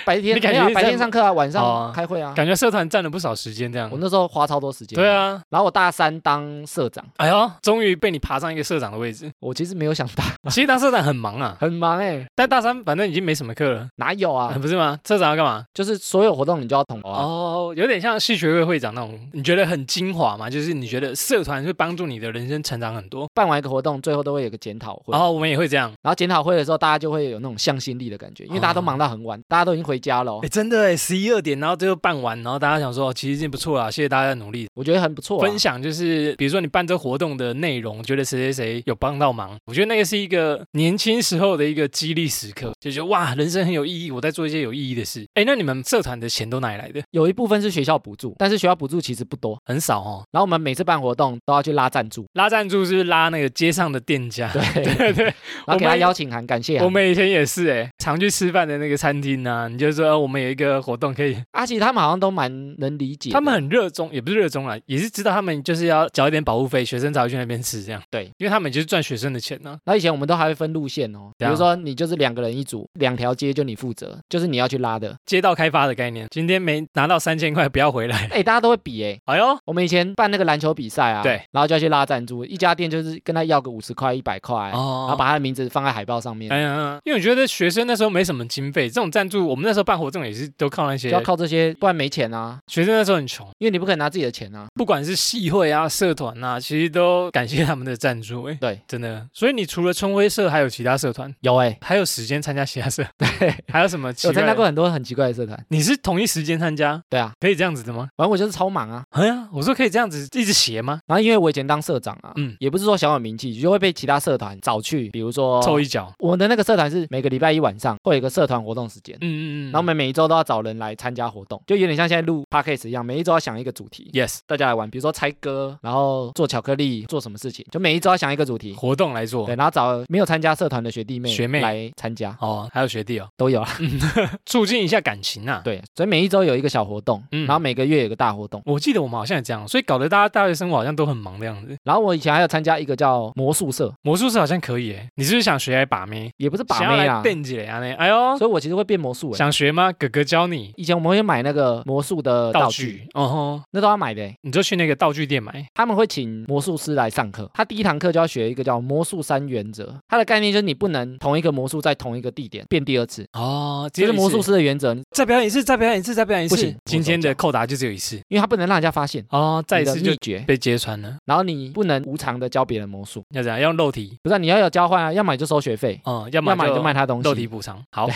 白天你感觉是在没有啊白天上课啊，晚哦上开会啊。感觉社团占了不少时间这样我。那时候花超多时间。对。啊，然后我大三当社长，哎呦，终于被你爬上一个社长的位置。我其实没有想当，其实当社长很忙啊，很忙哎、但大三反正已经没什么课了，哪有啊？不是吗？社长要干嘛？就是所有活动你就要统筹啊。哦，有点像系学会会长那种，你觉得很精华嘛？就是你觉得社团会帮助你的人生成长很多。办完一个活动，最后都会有个检讨会，然后我们也会这样。然后检讨会的时候，大家就会有那种向心力的感觉，因为大家都忙到很晚，大家都已经回哎，，真的哎，十一二点，然后最后办完，然后大家想说，哦其实已经不错了，谢谢大家的努力。我觉得很不错、啊。分享就是，比如说你办这活动的内容，觉得谁谁谁有帮到忙，我觉得那个是一个年轻时候的一个激励时刻，就觉得哇，人生很有意义，我在做一些有意义的事。哎，那你们社团的钱都哪里来的？有一部分是学校补助，但是学校补助其实不多。很少哦。然后我们每次办活动都要去拉赞助，拉赞助是拉那个街上的店家，对 对对，然后给他邀请函，感谢。我们以前也是哎，常去吃饭的那个餐厅啊，你就说呃我们有一个活动可以，啊，其实他们好像都蛮能理解，他们很热衷，也不是热衷啦，也是知道他们就是要缴一点保护费，学生才会去那边吃这样。对，因为他们就是赚学生的钱呢、然后以前我们都还会分路线哦，比对啊如说你就是两个人一组，两条街就你负责，就是你要去拉的。街道开发的概念，今天没拿到三千块不要回来。哎，大家都会比哎。哎呦，我们以前办那个篮球比赛啊，对，然后就要去拉赞助，一家店就是跟他要个五十块、一百块，哦然后哦，把他的名字放在海报上面，哎呀，因为我觉得学生那时候没什么经费，这种赞助我们那时候办活动也是都靠那些就要靠这些，不然没钱啊，学生那时候很穷，因为你不可能拿自己的钱啊。不管是系会啊、社团啊，其实都感谢他们的赞助。哎，对，真的。所以你除了春晖社，还有其他社团，有哎，还有时间参加其他社，对，还有什么奇我？参加过很多很奇怪的社团，你是同一时间参加，对啊，可以这样子的吗？反正我就是超忙啊。哎呀，我说可以这样子一直写吗？然后因为我以前当社长啊，嗯嗯，也不是说小有名气，就会被其他社团找去，比如说凑一脚。我们的那个社团是每个礼拜一晚上会有一个社团活动时间，嗯嗯嗯。然后我们每一周都要找人来参加活动，就有点像现在录 podcast 一样，每一周要想一个主题，yes 大家来玩，比如说猜歌，然后做巧克力，做什么事情，就每一周要想一个主题，活动来做对，。然后找没有参加社团的学弟妹学妹来参加，哦，还有学弟哦，都有啊。促进一下感情啊。对，所以每一周有一个小活动，嗯然后每个月有一个大活动。我记得我们好像也这样，所以搞得大家大学生活好像都很忙的样子。然后我以前还有参加一个叫魔术社，魔术社好像可以诶，你是不是想学来把妹？也不是把妹啊，电起来啊？那哎呦，所以我其实会变魔术、欸。想学吗？哥哥教你以前我们会买那个魔术的道道具，哦吼，那都要买的欸、你就去那个道具店买。他们会请魔术师来上课，他第一堂课就要学一个叫魔术三原则。它的概念就是你不能同一个魔术在同一个地点变第二次，哦，这是魔术师的原则，再表演一次，再表演一次，再表演一次。不行今天的扣打就只有一次因为他不能让人家发现。哦，再一次就你的秘诀，被揭穿了。然后你不能无偿的教别人魔术，要怎样？要用肉体，不是你要有交换啊，要么你就收学费，哦，要么要么你就卖他东西，肉体补偿。好，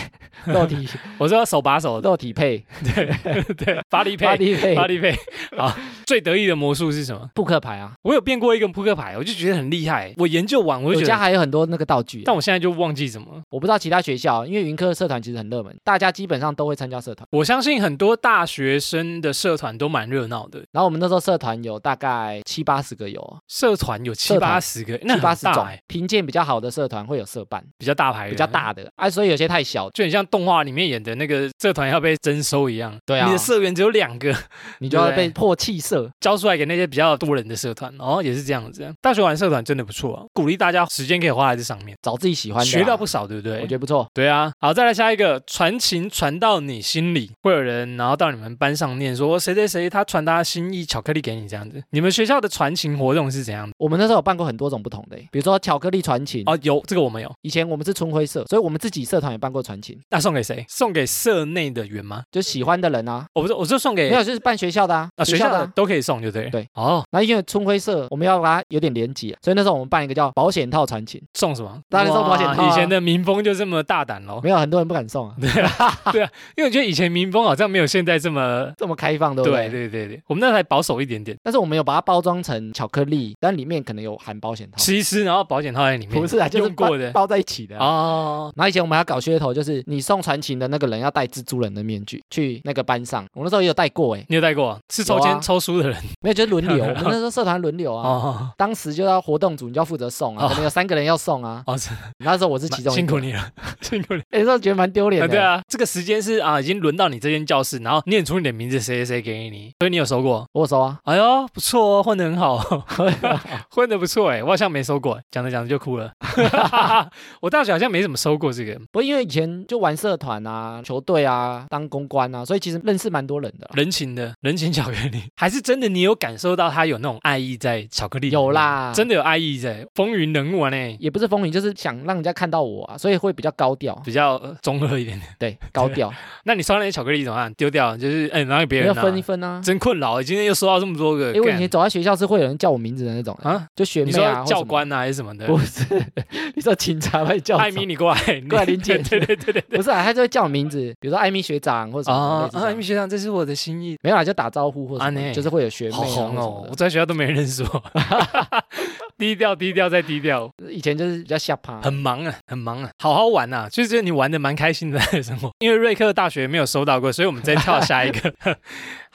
肉体 我说手把手。的，肉体配。对 对，发力配，巴黎配。发力配。好，最得意的魔术是什么？扑克牌啊，我有变过一个扑克牌，我就觉得很厉害。我研究完，我觉得，还有很多那个道具啊，但我现在就忘记什么。我不知道其他学校，因为云科社团其实很热门，大家基本上都会参加社团。我相信很多大学生的社团都蛮热闹的，然后我们那时候社团有大概七八十个有。哦，社团有七八十个，那七八十种。评鉴比较好的社团会有社办，比较大牌，比较大的。啊，所以有些太小，就很像动画里面演的那个社团要被征收一样。对啊你的社员只有两个，你就要被破弃社。交出来给那些比较多人的社团，哦，也是这样子。大学玩社团真的不错啊，鼓励大家时间可以花在这上面，找自己喜欢的啊，学到不少，对不对？我觉得不错。对啊，好，再来下一个，传情传到你心里，会有人然后到你们班上念说谁谁谁他传达心意巧克力给你这样子。你们学校的传情活动是怎样的？我们那时候有办过很多种不同的，比如说巧克力传情。哦，有这个我们有，以前我们是春晖社，所以我们自己社团也办过传情，那送给谁？送给社内的员吗？就喜欢的人啊，我不是，我是送给没有就是办学校的啊，啊学校的啊。都可以送，就对了。对，哦，然后因为春晖社我们要把它有点连结，所以那时候我们办一个叫保险套传情，送什么？当然送保险套啊哇以前的民风就这么大胆喽。没有很多人不敢送啊，对啊，对啊因为我觉得以前民风好像没有现在这么。这么开放，对不对对？对对对，我们那还保守一点点，但是我们有把它包装成巧克力，但里面可能有含保险套，吃一吃，然后保险套在里面。不是啊，就是用过的包包在一起的啊。哦，然后以前我们还要搞噱头，就是你送传情的那个人要戴蜘蛛人的面具去那个班上，我那时候也有戴过哎，你有戴过？是抽签啊抽书的人没有就是轮流，我们那时候社团轮流啊。哦当时就要活动组，你就要负责送啊，哦可能有三个人要送啊。哦，是那时候我是其中一个，辛苦你了，辛苦你。哎 那时候觉得蛮丢脸啊，的。对，啊，这个时间是啊，已经轮到你这间教室，然后念出你的名字，谁谁谁给你，所以你有收过？我有收啊，哎呦，不错哦，混得很好，混得不错哎，我好像没收过，讲着讲着就哭了。我大学好像没怎么收过这个不过因为以前就玩社团啊、球队啊、当公关啊，所以其实认识蛮多人的。人情的人情巧克力，还是真的你有感受到他有那种爱意在巧克力里？有啦真的有爱意在，风云人物啊呢，也不是风云，就是想让人家看到我啊，所以会比较高调。比较呃中二一点点。对，高调，那你收那些巧克力怎么办？丢掉，就是哎，拿给别要人啊。分一分啊。真困扰，今天又收到这么多个。因为以前走在学校是会有人叫我名字的那种，啊，就学妹啊，教官啊还是什么的？不是，你说警察会叫艾米，你过来，过来临检对对对对对。不是啊，他就会叫我名字，比如说艾米学长或者什么啊啊，艾米学长，这是我的心意。没有啦，就打招呼或者啊就是会有学妹啊好红哦！我在学校都没人认识我，低调低调再低调，以前就是比较下趴，很忙啊，很忙啊，好好玩呐、就是你玩的蛮开心的生活。因为瑞克大学没有收到过，所以我们再跳下一个。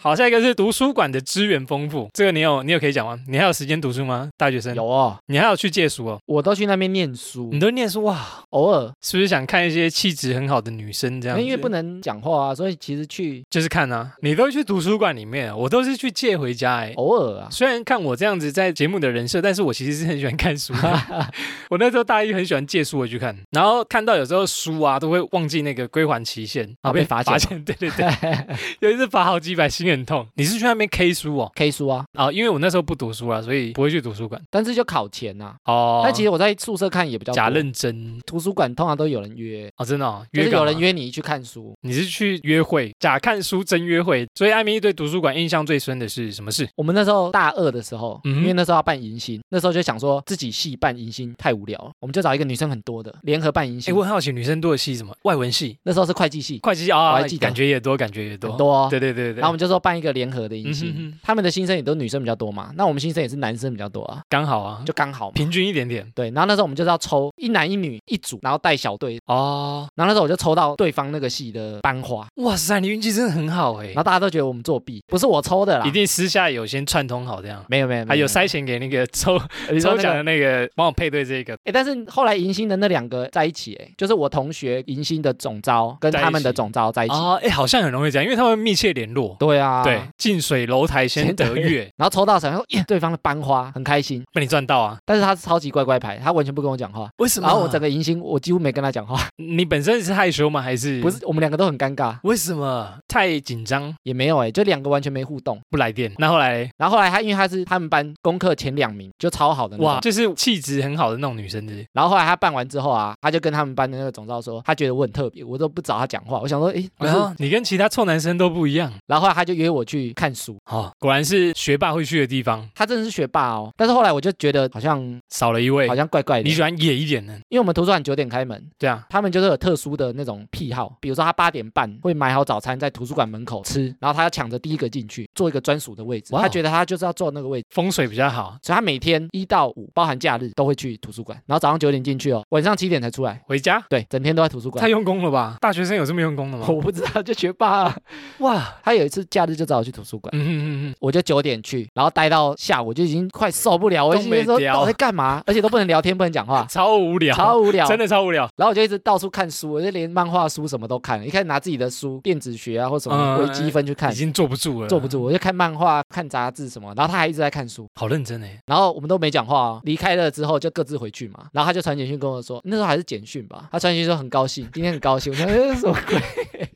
好，下一个是图书馆的资源丰富，这个你有你有可以讲吗？你还有时间读书吗？大学生有哦，你还有去借书哦？我都去那边念书你，都念书哇？偶尔，是不是想看一些气质很好的女生这样？因为不能讲话啊，所以其实去就是看啊，你都去图书馆里面，我都是去借回家哎。偶尔啊，虽然看我这样子在节目的人设，但是我其实是很喜欢看书的。我那时候大一很喜欢借书回去看，然后看到有时候书啊都会忘记那个归还期限，然后被罚钱钱。对对对，有一次罚好几百，心很痛。你是去那边 K 书哦？K 书啊，啊、因为我那时候不读书啊，所以不会去图书馆。但是就考前呐。哦，那其实我在宿舍看也比较假认真图书馆通常都有人约，哦，真的、哦，就是有人约你去看书。你是去约会，假看书真约会，所以艾米对图书馆印象最深的是什么事？我们那时候大二的时候，嗯因为那时候要办迎新，那时候就想说自己系办迎新太无聊了，我们就找一个女生很多的联合办迎哎，新。我很好奇，女生多的系什么？外文系、那时候是会计系，会计系啊、我还记得感觉也多，感觉也多。很多哦。对对对对对，然后我们就说办一个联合的迎新，嗯哼哼他们的新生也都女生比较多嘛，那我们新生也是男生比较多啊，刚好啊，就刚好。平均一点点对，然后那时候我们就是要抽一男一女一组，然后带小队，哦。然后那时候我就抽到对方那个系的班花，哇塞，你运气真的很好哎然，后大家都觉得我们作弊，不是我抽的啦一，定私下有先串通好这样，没有没有，还有塞塞钱给那个抽抽你抽奖的那个，帮我配对这个。哎，但是后来迎新的那两个在一起，哎，就是我同学迎新的总招跟他们的总招在一起。哦，哎，好像很容易这样，因为他们密切联络。对啊，啊，对，，近水楼台先得月，然后抽到手，然后耶，对方的班花很开心，被你赚到啊？但是他是超级乖乖牌，他完全不跟我讲话。为什么然后我整个迎新，我几乎没跟他讲话，你本身是害羞吗？还是不是？我们两个都很尴尬，为什么太紧张也没有哎、就两个完全没互动。不来电？那后来然后后来他因为他是他们班功课前两名，就超好的那种哇，就是气质很好的那种女生的，然后后来他办完之后啊，他就跟他们班的那个总召说，他觉得我很特别，我都不找他讲话。我想说，诶，不是。然后你跟其他臭男生都不一样。然后后来他就约我去看书，哦，果然是学霸会去的地方，他真的是学霸哦。但是后来我就觉得好像少了一位好。像怪怪的，你喜欢野一点的，因为我们图书馆九点开门，对啊，他们就是有特殊的那种癖好，比如说他八点半会买好早餐在图书馆门口吃，然后他要抢着第一个进去，坐一个专属的位置。他觉得他就是要坐那个位置，风水比较好。所以他每天一到五，包含假日都会去图书馆，然后早上九点进去哦，晚上七点才出来。回家对，整天都在图书馆太。用功了吧？大学生有这么用功的吗？我不知道，就学霸、啊。哇，他有一次假日就找我去图书馆。嗯嗯嗯嗯，我就九点去，然后待到下午，就已经快受不了。我就说我在干嘛？而且都不能聊天，不能讲话，超无聊，超无聊。真的超无聊。然后我就一直到处看书，我就连漫画书什么都看了。一开始拿自己的书，电子学啊或什么嗯微积分去看已，经坐不住了，坐不，住，我就看漫画、看杂志什么。然后他还一直在看书，好认真哎。然后我们都没讲讲话啊。离开了之后就各自回去嘛。然后他就传简讯跟我说，那时候还是简讯吧。他传简讯说很高兴，今天很高兴。我说哎什么鬼？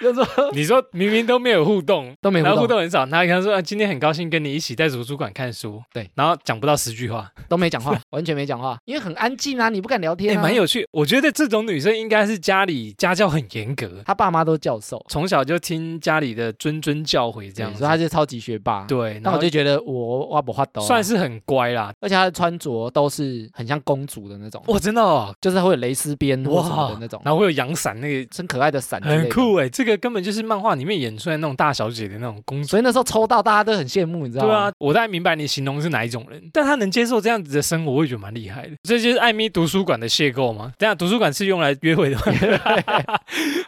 就说 你说明明都没有互动，都没然后互互动，动很少，他跟他说、啊、今天很高兴跟你一起在图书馆看书，对，然后讲不到十句话，都没讲话，完全没讲话，因为很安静啊，你不敢聊也天啊。蛮有趣。我觉得这种女生应该是家里家教很严格，她爸妈都教授，从小就听家里的谆谆教诲这样子，对所以他是超级学霸。，对，然后那我就觉得我我不画抖，算，是很乖啦。而且她的穿着都是很像公主的那种，哇，真的哦，就是会有蕾丝边或什么的那种，然后会有阳伞，那个很可爱的伞之类的。很。酷哎，这个根本就是漫画里面演出来那种大小姐的那种公主。所以那时候抽到大家都很羡慕，你知道吗？对啊，我大概明白你形容是哪一种人，但他能接受这样子的生活，我也觉得蛮厉害的。这就是艾米图书馆的邂逅吗？等一下图书馆是用来约会的吗？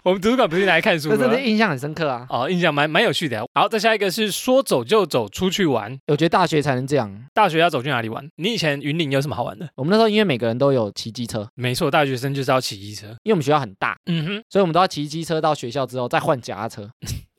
我们图书馆不是拿来看书的吗真的？印象很深刻啊！哦，印象蛮蛮有趣的。好，再下一个是说走就走，出去玩。我觉得大学才能这样。大学要走去哪里玩？你以前云林有什么好玩的？我们那时候因为每个人都有骑机车，没错，大学生就是要骑机车。因为我们学校很大，嗯哼，所以我们都要骑机车到学校之后再换家车。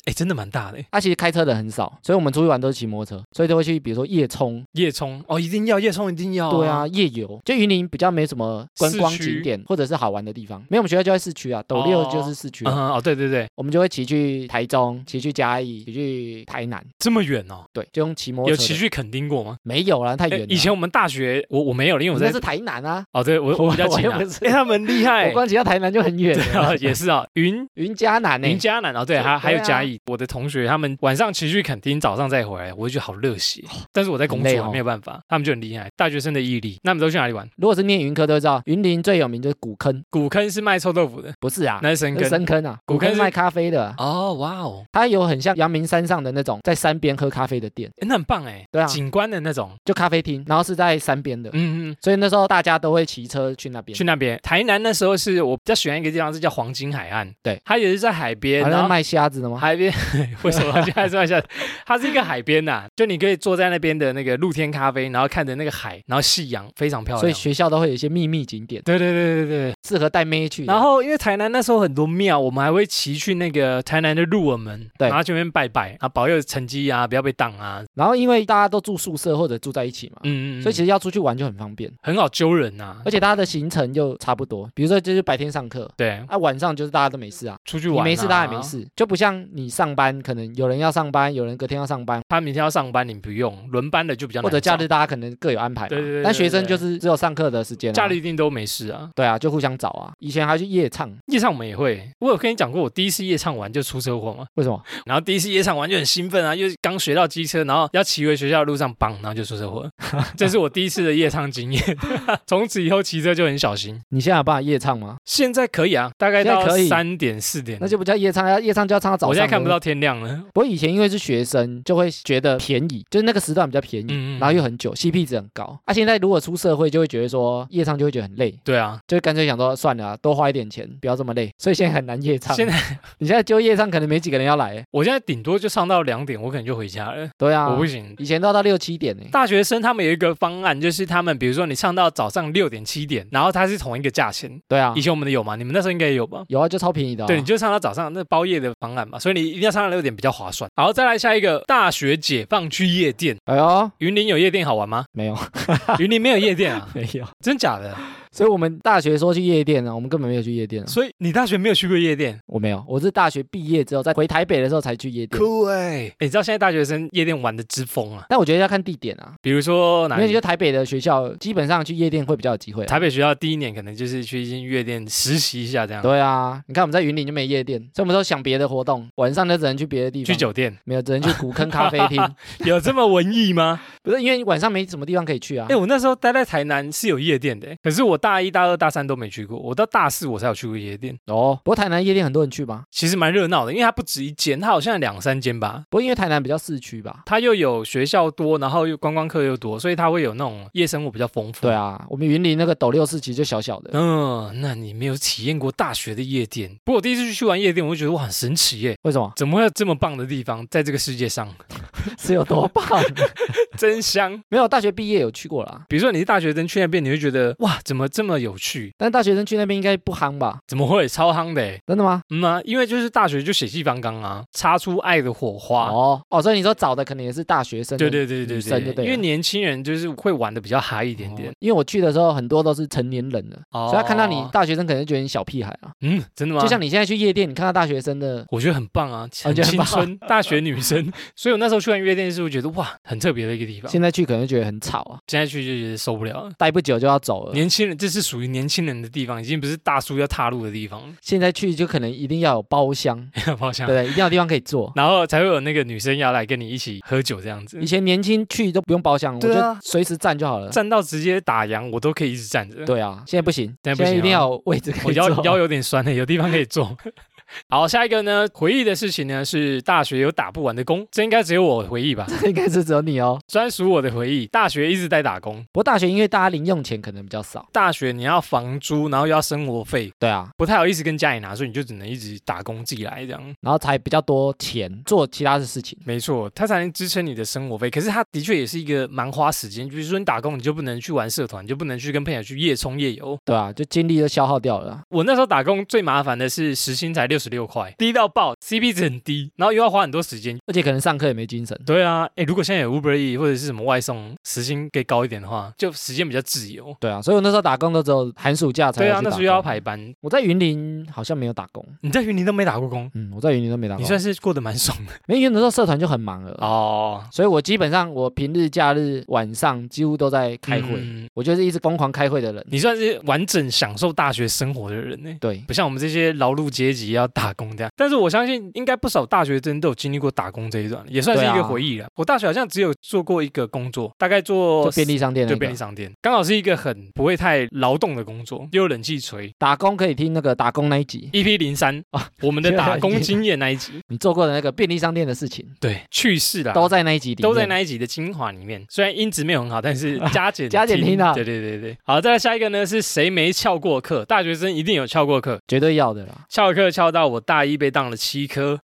哎，真的蛮大的。他、其实开车的很少，所以我们出去玩都是骑摩托车，所以都会去比如说夜冲，夜冲哦，一定要夜冲，一定要、对啊，，夜游。就云林比较没什么观光景点或者是好玩的地方，没有我们学校就在市区啊，斗六哦就是市区啊、嗯哼哦，对对对，我们就会骑去台中，骑去嘉义，骑去台南，这么远哦。对，就用骑摩托车。有骑去垦丁过吗？没有啦，太远。以前我们大学，我我没有，因为我在我是台南啊，哦，对 我我比较近啊我又不。是哎，他们厉害我，光骑到台南就很远对了。啊，也是啊，云云嘉南呢、云嘉南哦，对，还还有嘉义，我的同学他们晚上骑去垦丁，早上再回来，我就觉得好热血。但是我在工作没有办法，他们就很厉害，大学生的毅力。那你们都去哪里玩？如果是念云科都知道，云林最有名就是古坑，古坑是卖臭豆腐的，不是啊？那是深坑。深坑啊，古坑卖咖啡的啊、哦，哇哦，它有很像阳明山上的那种在山边喝咖啡的店，哎那很棒哎，对啊景观的那种，就咖啡厅，然后是在山边的，嗯嗯。所以那时候大家都会骑车去那边。去那边，台南那时候是我比较喜欢一个地方，是叫黄金海岸。对，它也是在海边，然后卖虾子的吗？海边 为什么现在说一下？它是一个海边呐、就你可以坐在那边的那个露天咖啡，然后看着那个海，然后夕阳非常漂亮。所以学校都会有一些秘密景点，对对对对对。适合带妹去。然后因为台南那时候很多庙，我们还会骑去那个台南的鹿耳门，对然后去那边拜拜啊，保佑成绩啊，不要被挡啊。然后因为大家都住宿舍或者住在一起嘛，嗯嗯，所以其实要出去玩就很方便，很好揪人呐、而且大家的行程又差不多。比如说就是白天上课，对，啊晚上就是大家都没事啊，出去玩、啊，你没事，大家也没。事，就不像你上班，可能有人要上班，有人隔天要上班，他明天要上班，你不用轮班的就比较难或者假日大家可能各有安排嘛。对对对对但学生就是只有上课的时间、啊，假日一定都没事啊。对啊，就互相找啊。以前还去夜唱，夜唱我们也会，我有跟你讲过，我第一次夜唱完就出车祸吗。为什么？然后第一次夜唱完就很兴奋啊，又刚学到机车，然后要骑回学校的路上，绑，然后就出车祸了。这是我第一次的夜唱经验，从此以后骑车就很小心。你现在有办法夜唱吗？现在可以啊，大概到三点四点，那就不叫夜唱，要夜唱就要唱到早上。我现在看不到。天亮了。不过以前因为是学生，就会觉得便宜，就是那个时段比较便宜，嗯嗯，然后又很久，CP 值很高。啊，现在如果出社会，就会觉得说夜唱就会觉得很累，对啊，就干脆想说算了啊、多花一点钱，不要这么累。所以现在很难夜唱。现在你现在就夜唱，可能没几个人要来。我现在顶多就唱到两点，我可能就回家了。对啊，我不行。以前都要到六七点呢。大学生他们有一个方案，就是他们比如说你唱到早上六点七点，然后它是同一个价钱。对啊以，前我们的有吗？你们那时候应该也有吧？有啊，就超便宜的、啊。对，你就唱到早上那包夜的方案嘛，所以你一定要上到六点比较划算。好再来下一个，大学解放去夜店。哎呦，云林有夜店好玩吗？没有 云林没有夜店啊？没有，真假的？所以我们大学说去夜店呢，我们根本没有去夜店啊。所以你大学没有去过夜店？我没有，我是大学毕业之后，在回台北的时候才去夜店。酷哎！哎，你知道现在大学生夜店玩的之疯啊？但我觉得要看地点啊，比如说哪里？因为就台北的学校，基本上去夜店会比较有机会啊。台北学校第一年可能就是去一间夜店实习一下这样，对啊，你看我们在云林就没夜店，所以我们都想别的活动，晚上就只能去别的地方。去酒店没有，只能去古坑咖啡厅。有这么文艺吗？不是，因为晚上没什么地方可以去啊哎、。我那时候待在台南是有夜店的，可是我大一、大二、大三都没去过，我到大四我才有去过夜店，哦，不过台南夜店很多人去吧？其实蛮热闹的，因为它不止一间，它好像有两三间吧。不过因为台南比较市区吧。它又有学校多，然后又观光客又多，所以它会有那种夜生活比较丰富。对，啊，我们云林那个斗六市其实就小小的。嗯，那你没有体验过大学的夜店？不过我第一次去玩夜店，我就觉得哇，很神奇耶！为什么？怎么会有这么棒的地方在这个世界上？是有多棒？真香！没有，大学毕业有去过啦。比如说你是大学生去那边，你会觉得哇，怎么这么有趣？但是大学生去那边应该不夯吧？怎么会超夯的耶？真的吗？嗯啊，因为就是大学就血气方刚啊，擦出爱的火花。哦哦，所以你说找的可能也是大学生的对对对对女生对，对因为年轻人就是会玩的比较嗨一点点哦。因为我去的时候很多都是成年人了，哦所以他看到你大学生可能就觉得你小屁孩啊。嗯，真的吗？就像你现在去夜店，你看到大学生的，我觉得很棒啊，很青春大学女生，所以我那时候去完夜店是会觉得哇，很特别的一个地方。现在去可能觉得很吵啊，现在去就觉得受不了了。待不久就要走了。年轻人，这是属于年轻人的地方，已经不是大叔要踏入的地方。现在去就可能一定要有包厢，包厢对，一定要有地方可以坐。然后才会有那个女生要来跟你一起喝酒这样子以，前年轻去都不用包厢，我就随时站就好了。站到直接打烊，我都可以一直站着。对啊，现在不行，现在不行啊一定要有位置可我以坐。腰腰有点酸的，有地方可以坐。好，下一个呢，回忆的事情呢是大学有打不完的工，这应该只有我回忆吧，这应该是只有你哦。专属我的回忆。大学一直在打工，不过大学因为大家零用钱可能比较少，大学你要房租，然后又要生活费，对啊，不太好意思跟家里拿，所以你就只能一直打工自己来这样。然后才比较多钱做其他的事情。没错，它才能支撑你的生活费。可是它的确也是一个蛮花时间，比如说你打工，你就不能去玩社团，你就不能去跟朋友去夜冲夜游。对啊，就精力都消耗掉了。我那时候打工最麻烦的是时薪才六十六块，低到爆，CP 值很低，然后又要花很多时间。而且可能上课也没精神。对啊，哎，如果现在有 Uber E 或者是什么外送，时薪可以高一点的话，就时间比较自由。对啊，所以我那时候打工都只有寒暑假才对啊，那时候又要排班。我在云林好像没有打工，你在云林都没打过工，嗯，我在云林都没打工。你算是过得蛮爽的因为那时候社团就很忙了，哦。所以我基本上我平日假日晚上几乎都在开会，嗯我就是一直疯狂开会的人。你算是完整享受大学生活的人呢。对，不像我们这些劳碌阶级要打工这样，但是我相信应该不少大学生都有经历过打工这一段，也算是一个回忆了。我大学好像只有做过一个工作，大概做就便利商店那个就便利商店，刚好是一个很不会太劳动的工作，又有冷气吹。打工可以听那个打工那一集，EP 零三啊，我们的打工经验那一集，你做过的那个便利商店的事情对趣事啦，都在那一集里，都在那一集的精华里面。虽然音质没有很好，但是 加减加减听啊对对对对。好，再来下一个呢，是谁没翘过课？大学生一定有翘过课，绝对要的啦。翘课翘到我大一被当了七科，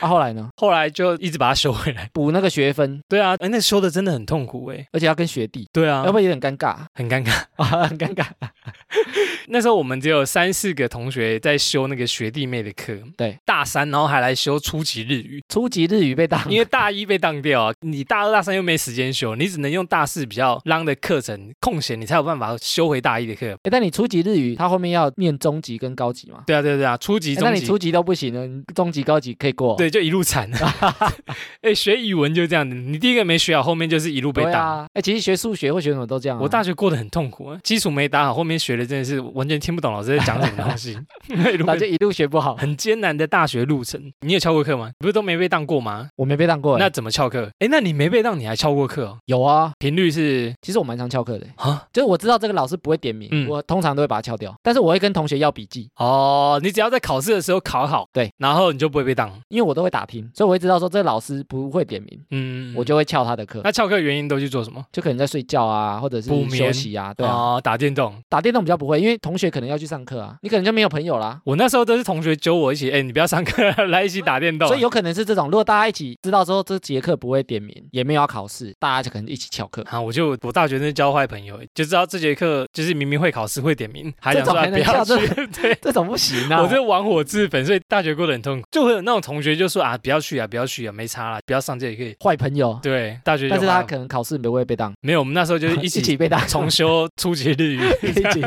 啊，后来呢，后来就一直把它修回来。补那个学分，对啊，哎，那修的真的很痛苦哎。而且要跟学弟，对啊要不，然有点尴尬很尴尬。啊，很尴尬。那时候我们只有三四个同学在修那个学弟妹的课，对，大三然后还来修初级日语，初级日语被当，因为大一被当掉啊，你大二大三又没时间修，你只能用大四比较浪的课程空闲，你才有办法修回大一的课。哎但你初级日语，它后面要念中级跟高级嘛？对啊，对啊对啊，初级、中级，你初级都不行了，中级、高级可以过。对，就一路惨。哎，学语文就这样子，你第一个没学好，后面就是一路被当。对啊，哎，其实学数学或学什么都这样啊。我大学过得很痛苦啊，基础没打好，后面学的真的是完全听不懂老师在讲什么东西，一路那就一路学不好。很艰难的大学路程。你有翘过课吗？不是都没被当过吗？我没被当过欸，那怎么翘课？哎，那你没被当，你还翘过课哦？有啊。频率是其实我蛮常翘课的，啊？就是我知道这个老师不会点名，嗯我通常都会把它翘掉，但是我会跟同学要笔记，哦，你只要在考试的时候考好，对，然后你就不会被当。因为我都会打听，所以我会知道说这个老师不会点名，嗯，我就会翘他的课，那翘课原因都去做什么？就可能在睡觉啊，或者是休息啊，对啊。哦，打电动。打电动比较不会，因为同学可能要去上课啊，你可能就没有朋友啦。我那时候都是同学揪我一起，哎，你不要上课了，来一起打电动。所以有可能是这种，如果大家一起知道之后这节课不会点名，也没有要考试，大家就可能一起翘课。啊，我就我大学生教坏朋友，就知道这节课就是明明会考试会点名，还想说这种还能不要翘去。对，这种不行啊！我这玩火自焚，所以大学过得很痛苦。就会有那种同学就说啊，不要去啊，不要去啊，没差啦，不要上这节课。坏朋友，对，大学就但是他可能考试不会被当，没有，我们那时候就是一一起 起被当，重修初级日语，一起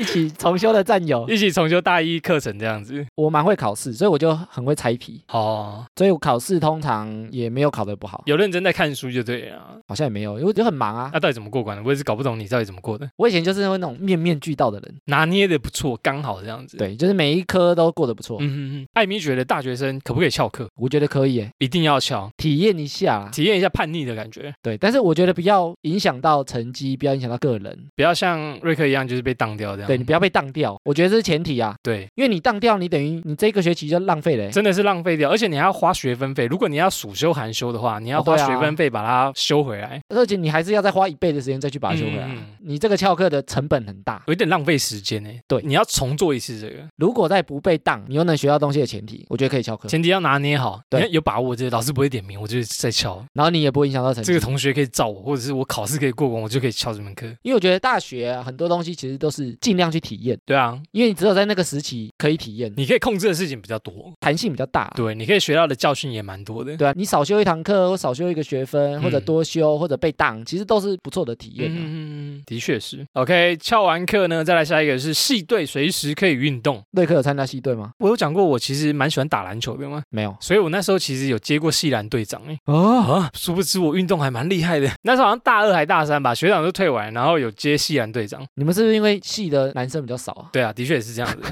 一起重修的战友。一起重修大一课程这样子。我蛮会考试，所以我就很会拆题，哦，所以我考试通常也没有考得不好，有认真在看书就对了啊。好像也没有，因为我就很忙啊那、。到底怎么过关的？我也是搞不懂你到底怎么过的。我以前就是那种面面俱到的人，拿捏的不错，刚好这样子。，对，就是每一科都过得不错。嗯嗯嗯。艾米觉得大学生可不可以翘课？我觉得可以耶，一定要翘，体验一下啦。体验一下叛逆的感觉，对，但是我觉得不要影响到成绩，不要影响到个人。不要像瑞克一样就是被当掉这样。对你不要被当掉，我觉得这是前提啊。对，因为你当掉，你等于你这个学期就浪费了耶。真的是浪费掉，而且你还要花学分费。如果你要暑修寒修的话，你要花学分费把它修回来，而且你还是要再花一倍的时间再去把它修回来啊。嗯嗯你这个翘课的成本很大。有点浪费时间呢。对你要重做一次这个，如果在不被当，你又能学到东西的前提，我觉得可以翘课，前提要拿捏好，对有把握，这个老师不会点名，我就在翘。然后你也不会影响到成绩。这个同学可以照我，或者是我考试可以过关，我就可以翘这门课。因为我觉得大学啊很多东西其实都是尽量去体验，对啊，因为你只有在那个时期可以体验，你可以控制的事情比较多，弹性比较大。对，你可以学到的教训也蛮多的。对啊，你少修一堂课，或少修一个学分，或者嗯多修，或者被当，其实都是不错的体验、啊。嗯，的确是。OK，翘完课呢，再来下一个是系队，随时可以运动。瑞克有参加系队吗？我有讲过，我其实蛮喜欢打篮球的吗，没有。所以我那时候其实有接过系篮队长哎。哦，啊，殊不知我运动还蛮厉害的。那时候好像大二还大三吧，学长都退完，然后有接系篮队长。你们是不是因为系的男生比较少啊？对啊，的确也是这样子。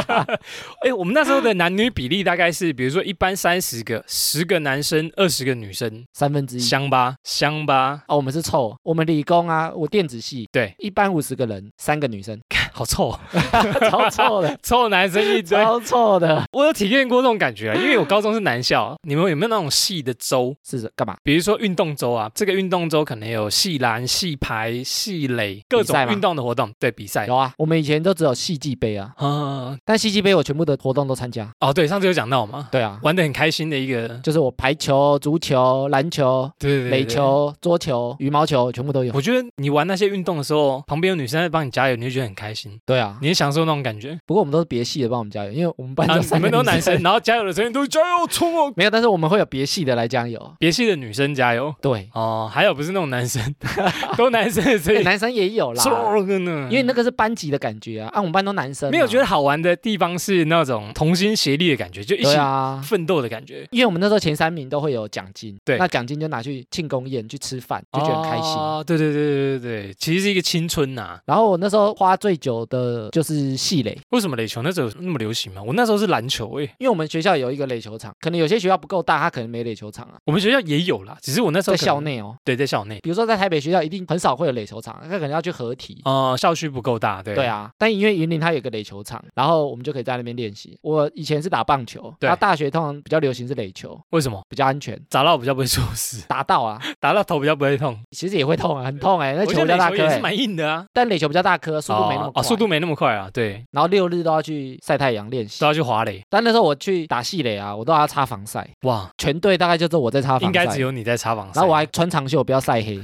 哎，我们那时候的男女比例大概是，比如说一班三十个，十个男生，二十个女生，三分之一。香吧，香吧，哦，我们是臭，我们理工啊，我电子系，对，一般五十个人，三个女生，好臭，超臭的，臭男生一堆。超臭的。我有体验过这种感觉啊，因为我高中是男校，你们有没有那种系的周？是干嘛？比如说运动周啊，这个运动周可能有系篮、系排、系垒各种运动的活动，对比赛。有啊，我们以前都只有戏剧杯啊，啊，但戏剧杯我全部的活动都参加。哦，对，上次有讲到嘛，对啊，玩的很开心的一个，就是我排球、足球、篮球、对对对垒。球、桌球、羽毛球全部都有。我觉得你玩那些运动的时候，旁边有女生在帮你加油，你会觉得很开心，对啊，你也享受那种感觉。不过我们都是别系的帮我们加油，因为我们班啊，就你个们 都男生，然后加油的声音都是加油冲哦，没有，但是我们会有别系的来加油。别系的女生加油？对，哦，还有不是那种男生，都男生的声音，欸 男生也有啦，冲呢，因为那个是班级的感觉啊。啊，我们班都男生嘛，没有觉得好玩的地方是那种同心协力的感觉，就一起啊。奋斗的感觉，因为我们那时候前三名都会有奖金，对那奖金就拿去庆功宴去吃饭，就觉得很开心。哦，对对对对对对，其实是一个青春呐、然后我那时候花最久的就是系垒，为什么垒球那时候那么流行吗？我那时候是篮球诶、欸因为我们学校有一个垒球场，可能有些学校不够大，它可能没垒球场啊，我们学校也有啦，只是我那时候在校，内哦。对，在校内，比如说在台北学校，一定很少会有垒球场，那可能要去合体。哦、校区不够大，对，对，啊，但因为云林它有个垒球场，然后我们就可以在那边练习。我以前是打棒球，对。然后大学通常比较流行是垒球，为什么？比较安全，砸到比较不会出事，打到啊，打到头比较不会痛。其实也会痛啊，很痛哎、那球比较大颗、欸，也是蛮硬的啊，但垒球比较大颗，速度没那么快，哦哦，速度没那么快啊，对，然后六日都要去晒太阳练习。都。要去滑垒，但那时候我去打细垒啊，我都要擦防晒，哇，全队大概就是我在擦防晒，应该只有你在擦防晒，然后我还穿长袖，不要晒黑。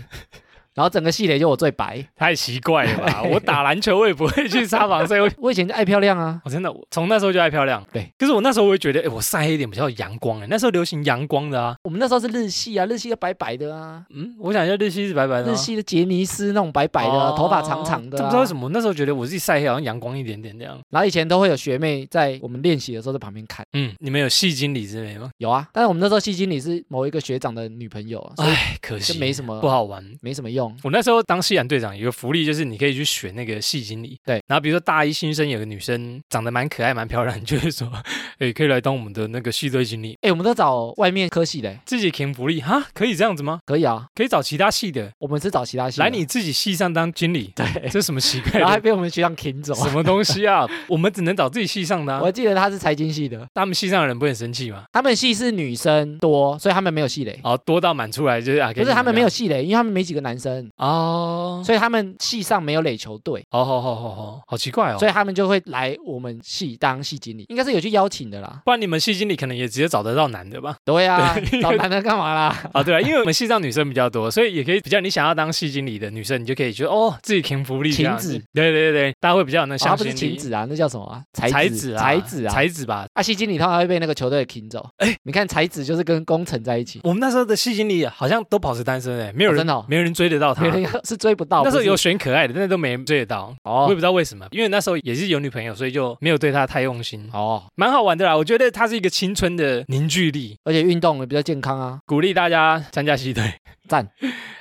然后整个系列就我最白。太奇怪了吧？我打篮球我也不会去擦防晒，我 我以前就爱漂亮啊，我真的我从那时候就爱漂亮。对，可是我那时候我会觉得，哎，我晒黑一点比较阳光哎，那时候流行阳光的啊。我们那时候是日系啊，日系的白白的啊，嗯，我想一下，日系是白白的吗，日系的杰尼斯那种白白的啊、哦头发长长的、不知道为什么，我那时候觉得我自己晒黑好像阳光一点点这样。然后以前都会有学妹在我们练习的时候在旁边看，嗯，你们有戏经理之类吗？有啊。但是我们那时候戏经理是某一个学长的女朋友哎，可惜就没什么不好玩。没什么用。我那时候当西兰队长，有个福利就是你可以去选那个系经理。对，然后比如说大一新生有个女生长得蛮可爱、蛮漂亮，你就会说，哎，可以来当我们的那个系队经理，哎，我们都找外面科系的，自己填福利哈，可以这样子吗？可以啊。可以找其他系的我们是找其他系来你自己系上当经理，对，这是什么奇怪 然后还？被我们学长停走。什么东西啊？我们只能找自己系上的、啊，我还记得他是财经系的，他们系上的人不会很生气吗？他们系是女生多，所以他们没有系垒。哦，多到满出来就是啊，给不是他们没有系垒，因为他们没几个男生，生，哦，所以他们系上没有垒球队，哦好好好好，好奇怪哦。所以他们就会来我们系当系经理，应该是有去邀请的啦。不然你们系经理可能也直接找得到男的吧？对啊对，找男的干嘛啦？啊，对啊，因为我们系上女生比较多，所以也可以比较你想要当系经理的女生，你就可以觉得哦，自己挺福利晴子。对对对对，大家会比较有那哦他不是。晴子啊，那叫什么啊？才子才子啊，才子啊。才子吧。啊，系经理通常会被那个球队请走。哎，你看才子就是跟工程在一起，我们那时候的系经理好像都保持单身哎，没有人、哦真的哦没有人追得到他 是追不到。那时候有选可爱的，但是都没追得到。我也哦不知道为什么，因为那时候也是有女朋友，所以就没有对她太用心，哦，蛮好玩的啦。我觉得它是一个青春的凝聚力，而且运动也比较健康啊，鼓励大家参加西队。赞。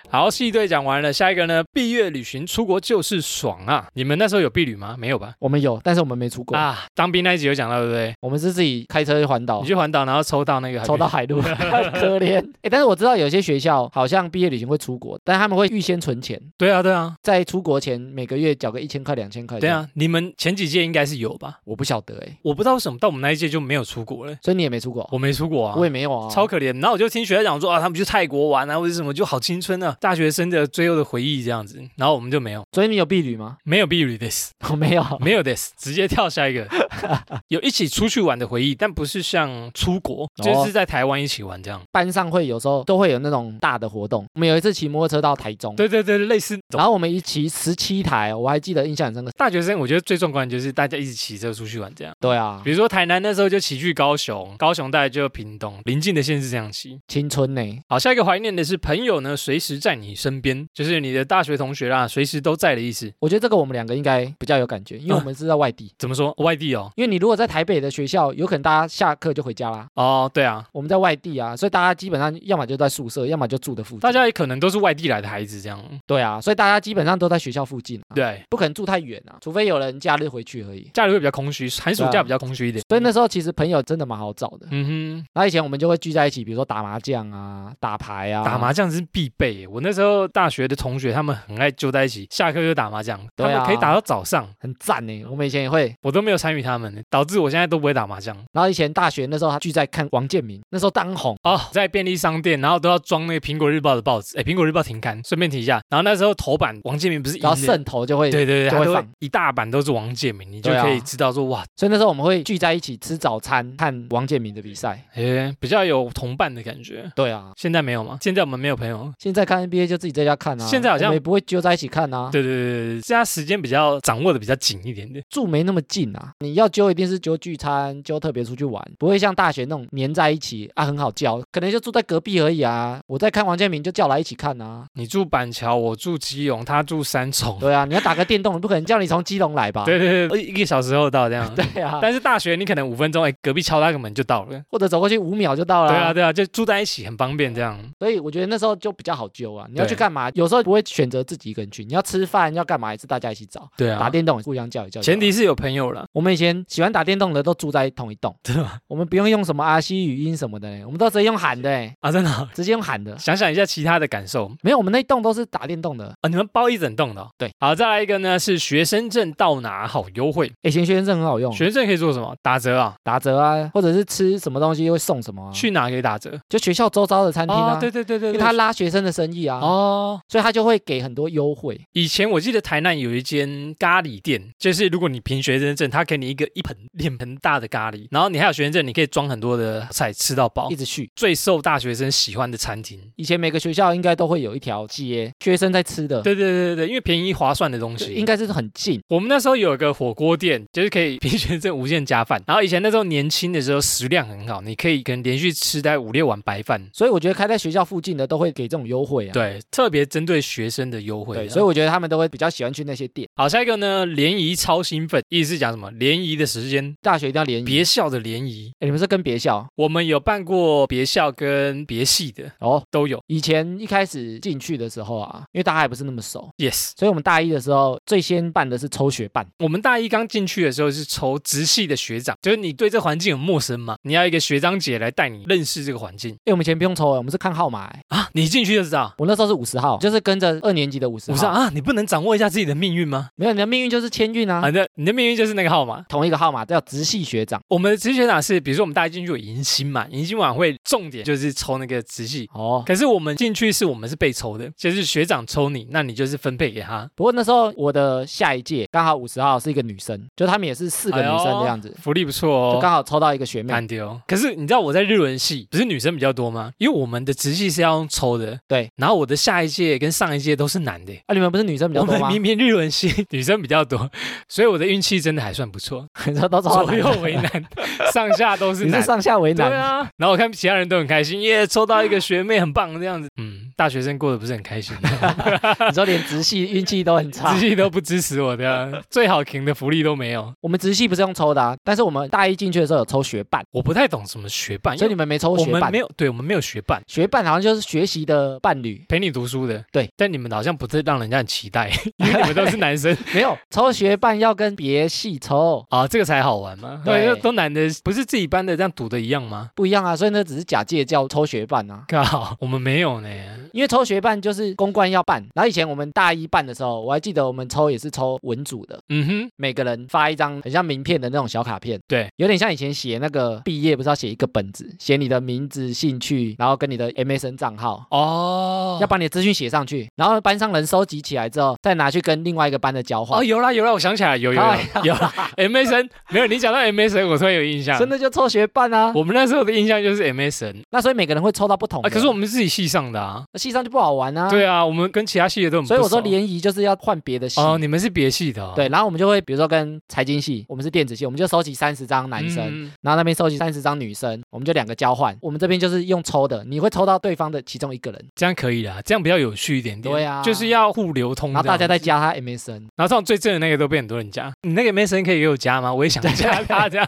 好，系队讲完了，下一个呢？毕业旅行出国就是爽啊！你们那时候有毕旅吗？没有吧？我们有，但是我们没出国，啊，当兵那一集有讲到，对不对？我们是自己开车去环岛你。去环岛，然后抽到那个抽到海陆，可怜。哎，但是我知道有些学校好像毕业旅行会出国，但他们会预先存钱，对啊，对啊，在出国前每个月缴个一千块、两千块。对，啊，你们前几届应该是有吧？我不晓得哎，我不知道为什么到我们那一届就没有出国了，所以你也没出国，我没出国啊我。也没有啊，超可怜，然后我就听学校讲说啊，他们去泰国玩啊，或者什么，就好青春啊，大学生的最后的回忆这样子。然后我们就没有，所以你有避旅吗？没有避旅 this，我没有，没有 this，直接跳下一个。有一起出去玩的回忆，但不是像出国，就是在台湾一起玩这样。班上会有时候都会有那种大的活动。我们有一次骑摩托车到台中，对对对，类似。然后我们一骑十七台，我还记得印象很深刻。大学生我觉得最壮观的就是大家一起骑车出去玩这样。对啊比，如说台南那时候就骑去高雄，高雄大概就屏东邻近的县市这样骑。青春呢？好，下一个怀念的是朋友呢，随时在你身边，就是你的大学同学啦，随时都在的意思。我觉得这个我们两个应该比较有感觉，因为我们是在外地。怎么说？外地哦。因为你如果在台北的学校，有可能大家下课就回家啦。哦，对啊，我们在外地啊，所以大家基本上要么就在宿舍，要么就住的附近。大家也可能都是外地来的孩子这样。对啊，所以大家基本上都在学校附近、啊，对，不可能住太远啊，除非有人假日回去而已。假日会比较空虚，寒暑假比较空虚一点。所以那时候其实朋友真的蛮好找的。嗯哼。那以前我们就会聚在一起，比如说打麻将啊、打牌啊、打麻将是必备耶。我那时候大学的同学，他们很爱揪在一起，下课就打麻将，他对可以打到早上，很赞呢。我们以前也会。我都没有参与他们，导致我现在都不会打麻将。然后以前大学那时候，他聚在看王建民，那时候当红。哦，在便利商店，然后都要装那个苹果日报的报纸。哎，苹果日报停刊，顺便提一下。然后那时候头版王建民不是然后渗头就会，对对对，会就会放一大版都是王建民，你就可以知道说哇，所以那时候我们会聚在一起吃早餐，看王建民的比赛。诶，比较有同伴的感觉。对啊，现在没有吗？现在我们没有朋友。现在看 NBA 就自己在家看啊。现在好像也不会揪在一起看啊，对对对对对，现在时间比较掌握的比较紧一点点。住没那么近啊。你要揪一定是揪聚餐，揪特别出去玩，不会像大学那种黏在一起啊，很好叫，可能就住在隔壁而已啊。我在看王建民就叫来一起看啊。你住板桥，我住基隆，他住三重。对啊，你要打个电动，你不可能叫你从基隆来吧？对对对，一个小时后到这样。对啊，但是大学你可能五分钟，哎，隔壁敲他个门就到了。或者走过去五秒就到了。对啊，对啊，就住在一起很方便这样。所以我觉得那时候就比较好揪啊。你要去干嘛？有时候不会选择自己一个人去，你要吃饭要干嘛也是大家一起找。对啊，打电动互相叫一叫。前提是有朋友了，我们以前喜欢打电动的都住在同一栋，真的吗？我们不用用什么阿西语音什么的，我们都直接用喊的哎，啊，真的哦。直接用喊的。想想一下其他的感受没有，我们那一栋都是打电动的。啊，你们包一整栋的哦、对，好，再来一个呢是学生证到哪好优惠，以前学生证很好用，学生证可以做什么？打折啊，打折啊，或者是吃什么东西会送什么啊。去哪可以打折？就学校周遭的餐厅啊，哦，对对对对对，因为他拉学生的生意啊，哦，所以他就会给很多优惠。以前我记得台南有一间咖喱店，就是如果你凭学生证，他给你一个一盆脸盆大的咖喱，然后你还有学生证，你可以装很多的菜吃到饱一，直去。最受大学生喜欢的餐厅。以前每个学校应该都会有一条街，学生在吃的，对对对对对，因为便宜划算的东西，应该是很近。我们那时候有一个火锅店，就是可以凭学生证无限加饭。然后以前那时候年轻的时候食量很好，你可以可能连续吃大概五六碗白饭。所以我觉得开在学校附近的都会给这种优惠啊。对，特别针对学生的优惠。对，所以我觉得他们都会比较喜欢去那些店。好，下一个呢，联谊超兴奋，意思是讲什么？联谊的时间，大学一定要联谊。别校的联谊，诶你们是跟别校我们有办过别校跟别系的哦？都有。以前一开始进去的时候啊，因为大家还不是那么熟，Yes，所以我们大一的时候最先办的是抽学办。我们大一刚进去的时候是抽直系的学长，就是你对这环境很陌生嘛，你要一个学长姐来带你认识这个环境哎，我们以前不用抽，我们是看号码。诶啊。你进去就知道。我那时候是五十号，就是跟着二年级的五十号。我说啊，你不能掌握一下自己的命运吗？没有，你的命运就是签运啊啊，，正你的命运就是那个号码。同一个号码叫直系学长。我们的直系学长是，比如说我们大家进去有迎新嘛，迎新晚会重点就是抽那个直系。哦，可是我们进去是我们是被抽的，就是学长抽你，那你就是分配给他。不过那时候我的下一届刚好五十号是一个女生，就他们也是四个女生的样子，福利不错哦。就刚好抽到一个学妹。看丢。可是你知道我在日文系不是女生比较多吗？因为我们的直系是要用抽的。对。然后我的下一届跟上一届都是男的。啊，你们不是女生比较多吗？明明日文系 女生比较多，所以我的运气真的还算不错。你说都左右为难，上下都是男，上下为难。对啊。然后我看其他人都很开心，耶，抽到一个学妹很棒这样子。嗯，大学生过得不是很开心。你说连直系运气都很差，直系都不支持我的，最好停的福利都没有。我们直系不是用抽的啊，但是我们大一进去的时候有抽学伴。我不太懂什么学伴，所以你们没抽学伴？没有，对我们没有学伴。学伴好像就是学习的伴侣，陪你读书的。对，但你们好像不是让人家很期待，因为你们都是男生。没有抽学伴要跟别系抽啊，这个才好玩嘛。对，都男的，不是自己班的这样赌的一样吗？不一样啊，所以那只是假借叫抽学伴啊。刚好我们没有呢。因为抽学办就是公关要办，然后以前我们大一办的时候，我还记得我们抽也是抽文组的，嗯哼，每个人发一张很像名片的那种小卡片，对，有点像以前写那个毕业不是要写一个本子，写你的名字、兴趣，然后跟你的 MSN 账号，哦，要把你的资讯写上去，然后班上人收集起来之后，再拿去跟另外一个班的交换。哦，有啦有啦，我想起来有有有 MSN，没有你讲到 MSN，我突然有印象，真的就抽学办啊，我们那时候的印象就是 MSN，那所以每个人会抽到不同的，可是我们自己系上的啊。系上就不好玩啊！对啊，我们跟其他系的都很所以我说联谊就是要换别的系哦。你们是别系的，对。然后我们就会比如说跟财经系，我们是电子系，我们就收集三十张男生，然后那边收集三十张女生，我们就两个交换。我们这边就是用抽的，你会抽到对方的其中一个人，这样可以啦，这样比较有趣一点点。对啊，就是要互流通，然后大家再加他 MSN，然后这种最正的那个都被很多人加。你那个 MSN 可以给我加吗？我也想加他 这样。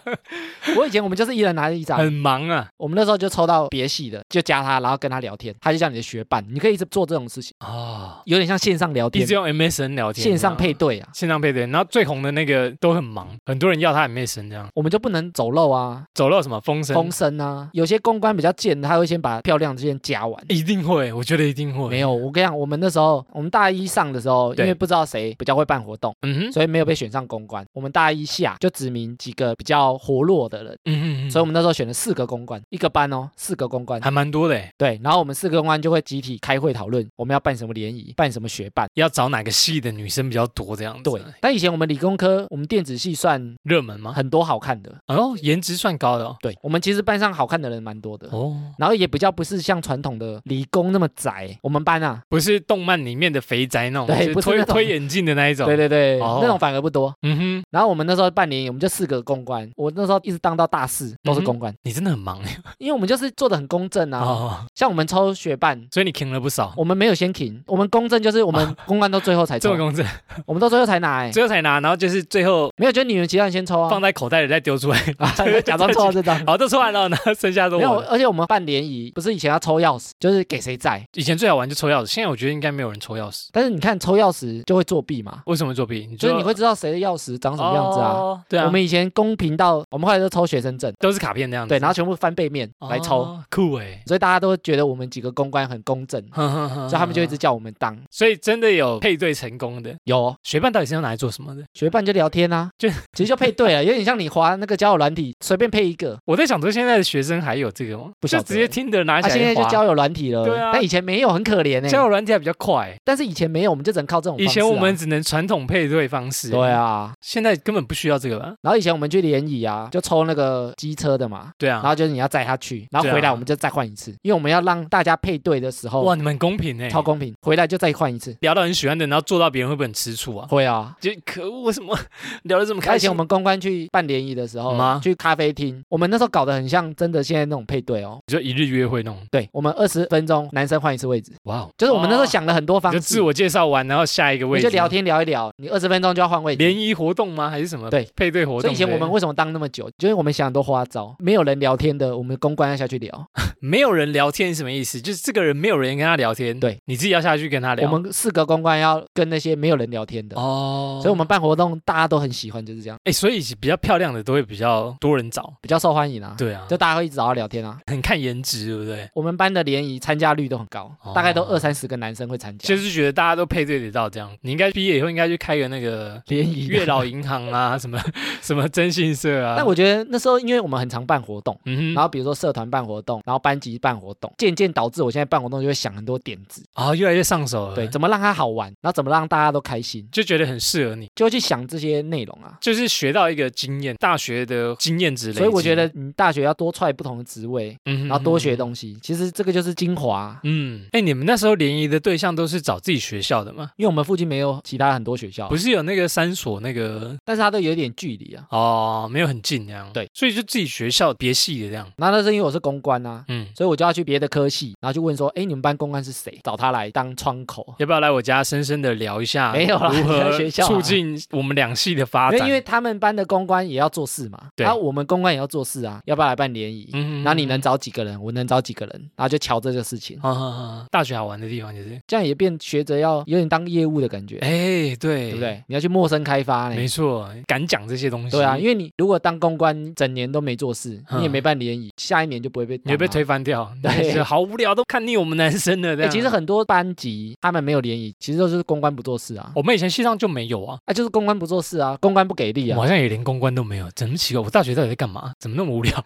我以前我们就是一人拿一张，很忙啊。我们那时候就抽到别系的，就加他，然后跟他聊天，他就叫你的学伴，你可以一直做这种事情啊，有点像线上聊天，一直用 MSN 聊天，线上配对啊，线上配对。然后最红的那个都很忙，很多人要他 MSN 这样，我们就不能走漏啊，走漏什么风声？风声啊，有些公关比较贱，他会先把漂亮这些加完，一定会，我觉得一定会。没有，我跟你讲，我们那时候我们大一上的时候，因为不知道谁比较会办活动，嗯哼，所以没有被选上公关。我们大一下就指明几个比较活络的人，嗯哼，所以我们那时候选了四个公关，一个班哦，四个公关，还蛮多的。对，然后我们四个公关就会集体开会讨论，我们要办什么联谊，办什么学办，要找哪个系的女生比较多这样子。对，但以前我们理工科，我们电子系算热门吗？很多好看的，哦，颜值算高的。对，我们其实班上好看的人蛮多的哦，然后也比较不是像传统的理工那么宅。我们班啊，不是动漫里面的肥宅那种，对，不是推推眼镜的那一种。对对对，那种反而不多。嗯哼。然后我们那时候办联谊，我们就四个公关，我那时候一直当到大四都是公关。你真的很忙因为我们就是做的很公正啊。哦像我们抽学办，所以你停了不少。我们没有先停，我们公正就是我们公关到最后才抽。这么公正，我们到最后才拿，哎，最后才拿，然后就是最后没有，就你们其他人先抽啊，放在口袋里再丢出来，假装抽到这张，好，都抽完了，然后剩下都没有。而且我们办联谊，不是以前要抽钥匙，就是给谁在。以前最好玩就抽钥匙，现在我觉得应该没有人抽钥匙。但是你看抽钥匙就会作弊嘛？为什么作弊？就是你会知道谁的钥匙长什么样子啊？对啊。我们以前公平到，我们后来都抽学生证，都是卡片那样子。对，然后全部翻背面来抽，酷哎。所以大家都觉得我们几个公关很公正，所以他们就一直叫我们当。所以真的有配对成功的，有学伴到底是用拿来做什么的？学伴就聊天啊，就其实就配对啊，有点像你滑那个交友软体，随便配一个。我在想说，现在的学生还有这个吗？不就直接听的拿起来？现在就交友软体了。对啊，但以前没有，很可怜哎。交友软件还比较快，但是以前没有，我们就只能靠这种。以前我们只能传统配对方式。对啊，现在根本不需要这个了。然后以前我们去联谊啊，就抽那个机车的嘛。对啊。然后就是你要载他去，然后回来我们就再换一次，因为我们要让大家配对的时候。哇，你们公平哎，超公平。回来就再换一次，聊到很喜欢的，然后做到别人会不会很吃醋啊？会啊，就可恶，为什么 聊得这么开心？以前我们公关去办联谊的时候，去咖啡厅，我们那时候搞得很像真的现在那种配对哦，就一日约会那种。对，我们二十分钟男生换一次位置。哇，就是我们那时候想了很多方式，就自我介绍完，然后下一个位置就聊天聊一聊，你二十分钟就要换位置。联谊活动吗？还是什么？对，配对活动。所以以前我们为什么当那么久？就是我们想很多花招，没有人聊天的，我们公关要下去聊。没有人聊天是什么意思？就是这个人没有人跟他聊天，对，你自己要下去跟他聊。我们四个公关要跟那些没有人聊天的哦，所以我们办活动大家都很喜欢，就是这样。哎，所以比较漂亮的都会比较多人找，比较受欢迎啊。对啊，就大家会一直找他聊天啊，很看颜值，对不对？我们班的联谊参加率都很高，大概都二三十个男生会参加。就是觉得大家都配对得到这样，你应该毕业以后应该去开个那个联谊月老银行啊，什么么什么征信社啊。但我觉得那时候，因为我们很常办活动，然后比如说社团办活动，然后班级办活动，渐渐导致我现在办活动就会想很多点子，啊、越来越上手了，对，，怎么让它好玩，然后怎么让大家都开心，就觉得很适合你，就会去想这些内容啊。就是学到一个经验，大学的经验值累积。所以我觉得你大学要多踹不同的职位，嗯哼，然后多学。东西，其实这个就是精华啊。嗯，哎，你们那时候联谊的对象都是找自己学校的吗？因为我们附近没有其他很多学校不，是有那个三所那个但是它都有点距离啊。哦，没有很近这样。对，所以就自己学校别系的这样。然后那是因为我是公关啊，嗯，所以我就要去别的科系，然后就问说，哎，你们班公关是谁？找他来当窗口。要不要来我家深深的聊一下？没有啦如何学校啊促进我们两系的发展？因为因为他们班的公关也要做事嘛，对然后我们公关也要做事啊，要不要来办联谊？嗯然后你能找几个人，我能找几个人，然后就瞧这个事情，啊啊啊！大学好玩的地方就是，这样也变学着要有点当业务的感觉，哎，对，对不？对？你要去陌生开发呢没。错，敢讲这些东西。对啊，因为你如果当公关整年都没做事，嗯你也没办联谊，下一年就不会被你会被推翻掉。对是 好无聊，都看腻我们男生了。这哎、样。其实很多班级他们没有联谊，其实都是公关不做事啊，我们以前系上就没有啊。啊，就是公关不做事啊，公关不给力啊我好，像也连公关都没有，怎么奇怪？我大学到底在干嘛？怎么那么无聊？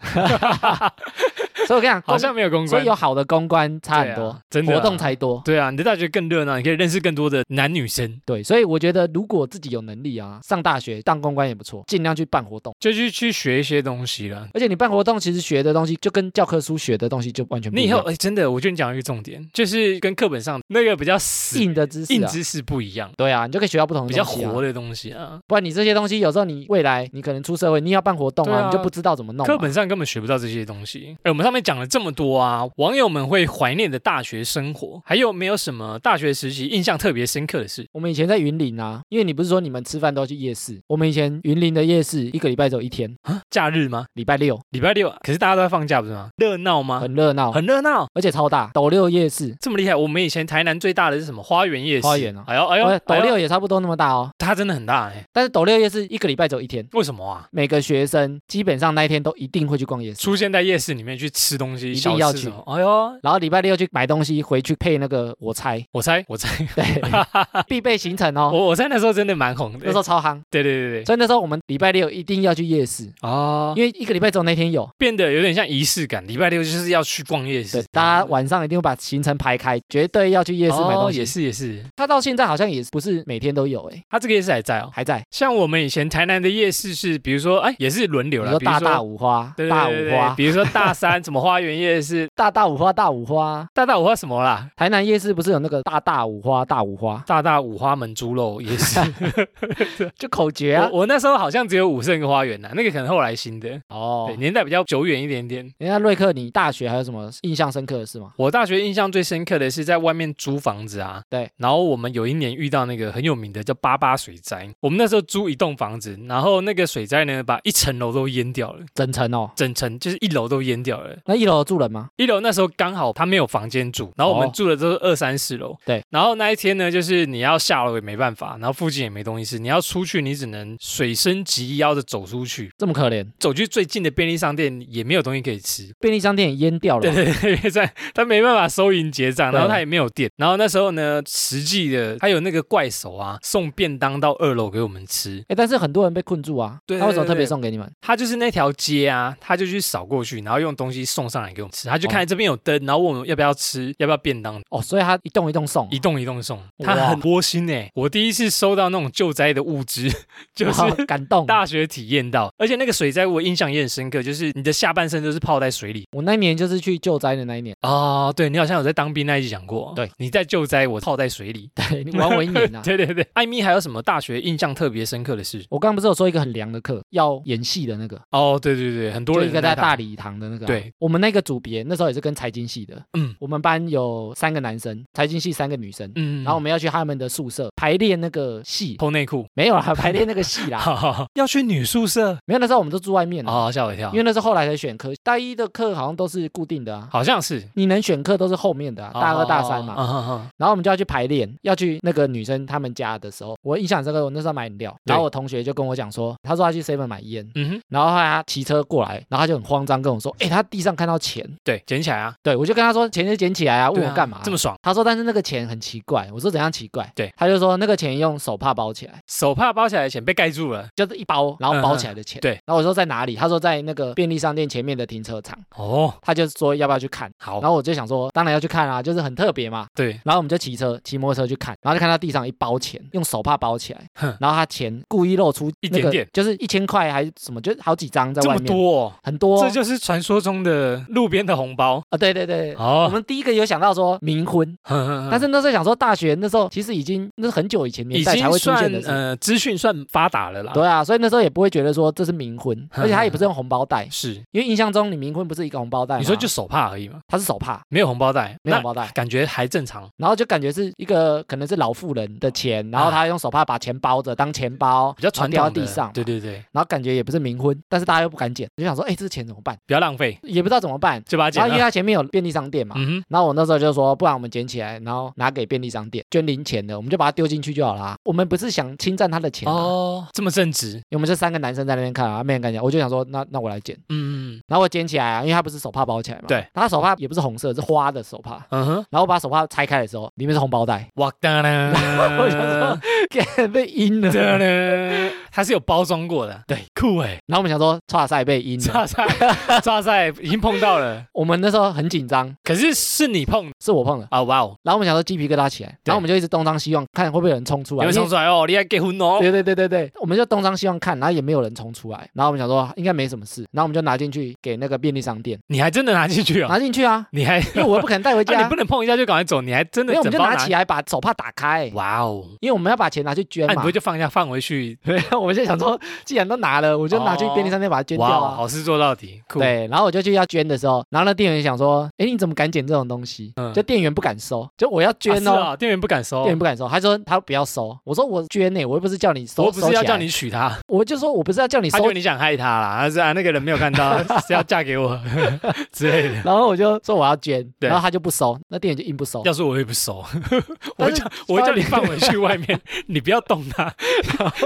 所以我跟你讲，好像没有公关。所以有好的公关差很多，对啊真的啊活动才多。对啊，你的大学更热闹，你可以认识更多的男女生，对，所以我觉得如果自己有能力啊，上大学当公关也不错，尽量去办活动。就去去学一些东西了。而且你办活动，其实学的东西就跟教科书学的东西就完全不一样，你以后哎，真的，我觉得你讲到一个重点，就是跟课本上那个比较死硬的知识啊。硬知识不一样，对啊，你就可以学到不同的比较东西啊活的东西啊。不然你这些东西有时候你未来你可能出社会，你要办活动啊，啊你就不知道怎么弄嘛。课本上根本学不到这些东西。哎，我们上面讲了这么多啊，网友们会怀念的大学生活，还有没有什么大学时期印象特别深刻的事？我们以前在云林啊，因为你不是说你们吃饭都要去夜市，我们以前云林的夜市一个礼拜只有一天，啊，假日吗？礼拜六礼拜六啊，可是大家都在放假不是吗？热闹吗？很热闹，很热闹，而且超大，斗六夜市。这么厉害。我们以前台南最大的是什么？花园夜市。花园啊哎呦哎呦哦，斗六也差不多那么大哦，它真的很大哎。但是斗六夜市一个礼拜只有一天，为什么啊？每个学生基本上那一天都一定会去逛夜市，出现在夜市里面去吃东西，一定要去哎呦，然后礼拜六去买东西，回去配那个我猜，我猜我猜，对，必备行程哦。我我猜那时候真的蛮红的。那时候超夯，对对对对，所以那时候我们礼拜六一定要去夜市，哦，因为一个礼拜只有那天有。变得有点像仪式感。礼拜六就是要去逛夜市对，，大家晚上一定会把行程排开，绝对要去夜市买东西。哦也是也是，他到现在好像也不是每天都有，哎，他这个夜市还在哦。还在。像我们以前台南的夜市是，比如说哎，也是轮流了，比如大大五花，大五花，比如说大三什么花园夜市，大大五花，大五花。大大五花什么啦？台南夜市不是有那个大大五花，大五花，大大五花门猪肉夜市。就口诀啊。我我那时候好像只有五圣花园呐，那个可能后来新的，哦对，，年代比较久远一点点。人家瑞克，你大学还有什么印象深刻的事吗？我大学印象最深刻的是在外面租房子啊，对，然后我们有一年遇到那个很有名的叫八八水灾，我们那时候租一栋房子，然后那个水灾呢把一层楼都淹掉了，整层哦。整层就是一楼都淹掉了。那一楼住人吗？一楼那时候刚好他没有房间住，然后我们哦住的都是二三四楼。对，然后那一天呢，就是你要下楼也没办法，然后附近也没东西吃，你要出去你只能水深及腰的走出去，这么可怜，走去最近的便利商店也没有东西可以吃。便利商店也淹掉了对。对对，在他没办法收银结账，然后他也没有电，然后那时候呢，实际的还有那个怪手啊，送便当到二楼给我们吃。哎，但是很多人被困住啊，对他为什么特别送给你们？他就是那条街啊，他就去扫过去，然后用东西送上来给我们吃。他就看这边有灯，然后问我们要不要吃，要不要便当，哦，所以他一栋一栋送，一栋一栋送。他很窝心哎，我第一次收到那种救灾的物资，就是 感动。大学体验到，而且那个水灾我印象也很深刻，就是你的下半身都是泡在水里。我那一年就是去救灾的那一年，哦，对你好像有在当兵那一集讲过，对，你在救灾，我泡在水里。对你玩我一年啊。对对对，艾米还有什么大学印象特别深刻的事？我刚刚不是有说一个很凉的课，要演戏的那个，哦，对对对，很多人一个在大礼堂的那个啊、对我们那个组别那时候也是跟财经系的，嗯我们班有三个男生，财经系三个女生，嗯，然后我们要去他们的宿舍排练那个戏，偷内裤，没有啦，排练那个戏 啦，要去女宿舍没有，那时候我们都住外面了，哦，吓我一跳因，为那是后来才选科，大一的课好像都是固定的啊。好像是你能选课都是后面的、啊，大二大三嘛，然后我们就要去排练，要去那个女生他们家的时候，我印象这个，我那时候买饮料，然后我同学就跟我讲说，他说他去 seven 买烟，嗯哼，然后他骑车过来，然后他就很慌张跟我说，哎，他地上上看到钱，对，捡起来啊，对我就跟他说钱就捡起来啊，问我干嘛？这么爽？他说但是那个钱很奇怪，我说怎样奇怪？对，他就说那个钱用手帕包起来，手帕包起来的钱被盖住了。就是一包然后包起来的钱。对。然后我说在哪里？他说在那个便利商店前面的停车场。哦，他就说要不要去看，好。然，后我就想说当然要去看啊，就是很特别嘛。对，然后我们就骑车骑摩托车去看，然后就看到地上一包钱，用手帕包起来。哼，然后他钱故意露出那个一点点。就是一千块还是什么，就好几张在这么外面，多、哦，很多这就是传说中的路边的红包。啊，对对对。哦我哦，们第一个有想到说冥婚，但但是那时候想说大学那时候其实已经那是很久以前年代才会出现的，呃资讯算发达了啦。对啊，所以那时候也不会觉得说这是冥婚，而且他也不是用红包袋，是，因为印象中你冥婚不是一个红包袋，你说就手帕而已嘛，他是手帕，没有红包袋，没有红包袋，感觉还正常。然后就感觉是一个可能是老妇人的钱，然后他用手帕把钱包着当钱包，比较传统掉到地上，对，对对，然后感觉也不是冥婚，但是大家又不敢捡，就想说，哎，这钱怎么办？不要浪费，也不知道怎么办。就把它捡。然后因为他前面有便利商店嘛，嗯，然后我那时候就说，不然我们捡起来，然后拿给便利商店捐零钱的，我们就把它丢进去就好啦。我们不是想侵占他的钱、哦，哦，这么正直，因为我们这三个男生在那边看啊，没人敢讲，我就想说，那那我来捡，嗯然后我捡起来啊，因为他不是手帕包起来嘛，对，他手帕也不是红色，是花的手帕。嗯哼，然后我把手帕拆开的时候，里面是红包袋，我想说，给被阴了。哒啦，它是有包装过的，对，酷哎，然后我们想说，差赛被阴了，抓赛 抓赛已经碰到了，我们那时候很紧张，可是是你碰？是我碰的。啊，哇哦，然后我们想说鸡皮疙瘩起来，然后我们就一直东张西望，看会不会有人冲出来。有人冲出来？哦，你还结婚哦，对对对对对，我们就东张西望看，然后也没有人冲出来。然后我们想说应该没什么事，然后我们就拿进去给那个便利商店，你还真的拿进去哦，拿进去啊，你还，因为我不可能带回 啊，家你不，能碰一下就赶快走，你还真的因为我们就拿起来把手帕打开，哇哦，因为我们要把钱拿去捐嘛不会。就放一下放回去？对，我就想说，既然都拿了，我就拿去便利商店把它捐掉。好事做到底，酷，对，然后我就去要捐的时候，然后那店员想说，哎，你怎么敢捡这种东西？嗯就店员不敢收，就我要啊捐哦，是啊，店员不敢收店，员不敢收，他说他不要收，我说我捐呢，我又不是叫你收，我不是要叫你娶她，我就说我不是要叫你收你想害他啦，他是啊，那个人没有看到，是要嫁给我 之类的。然后我就说我要捐，然后他就不收，那店员就硬不收。要是我也不收，我叫我会叫你放回去外面，你不要动它，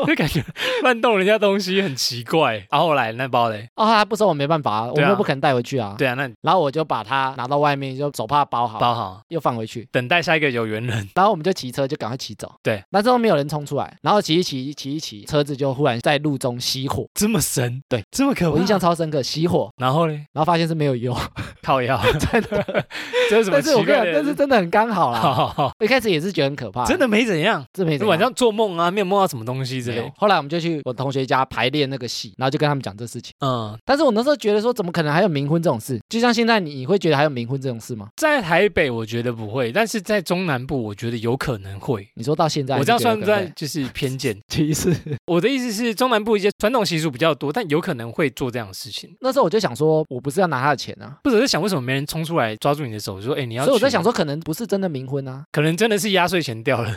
就感觉乱动人家东西很奇怪。然后后来那包嘞，哦，他不收我没办法啊，我对啊们又不可能带回去啊。对啊，那然后我就把它拿到外面，就手帕包好，包好，又放回去。等待下一个有缘人。然后我们就骑车，就赶快骑走。对，那之后没有人冲出来，然后骑一骑，骑一骑，车子就忽然在路中熄火。这么神，对，这么可怕。我印象超深刻，熄火，然后嘞，然后发现是没有油，靠药，真的，这是什么但是我跟你讲？但是真的很刚好好啦。好好，一开始也是觉得很可怕，真的没怎样。这没怎样。晚上做梦啊，没有梦到什么东西之类。后来我们就去我同学家排练那个戏，然后就跟他们讲这事情。嗯，但是我那时候觉得说，怎么可能还有冥婚这种事？就像现在你你会觉得还有冥婚这种事吗？在台北我觉得不会，但是在中南部我觉得有可能会。你说到现在，我这样算不算就是偏见？歧视？我的意思是，中南部一些传统习俗比较多，但有可能会做这样的事情。那时候我就想说，我不是要拿他的钱啊，不只是想为什么没人冲出来抓住你的手，说：“哎，你要。”所以我在想，说，可能不是真的冥婚啊。可能真的是压岁钱掉了。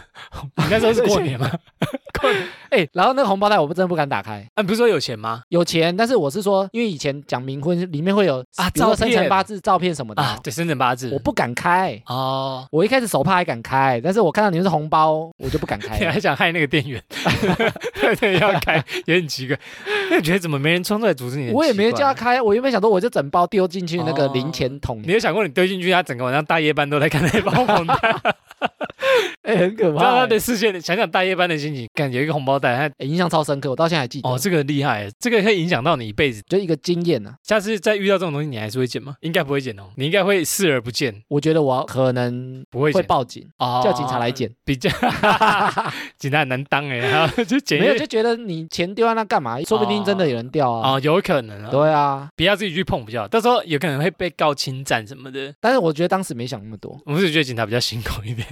你那时候是过年吗？哎，然后那个红包袋我不真的不敢打开，啊，你不是说有钱吗？有钱，但是我是说，因为以前讲冥婚里面会有啊比如说照生辰八字照片什么的啊，，啊对，生辰八字。我不敢开。哦，我一开始手帕还敢开，但是我看到你们是红包，我就不敢开 你了。还想害那个店员？对对，要开也很奇怪。那你觉得怎么没人冲出来阻止你？我也没有叫他。开，我原本想说我就整包丢进去那个哦零钱桶里，你有想过你丢进去，他整个晚上大夜班都在看那包红袋？哎，很可知道他的视线，想想大夜班的心情，感觉一个红包袋，他哎印象超深刻，我到现在还记得。哦，这个厉害，这个可以影响到你一辈子。就一个经验啊，下次再遇到这种东西，你还是会捡吗？应该不会捡哦，你应该会视而不见，我觉得我可能不会捡。会报警，哦叫警察来捡。比较 警察很难当哎，然 后就捡没有就觉得你钱丢在那干嘛？说不定真的有人掉啊。哦，有可能啊，对啊，不要自己去碰比较好，到时候有可能会被告侵占什么的。但是我觉得当时没想那么多，我是觉得警察比较辛苦一点，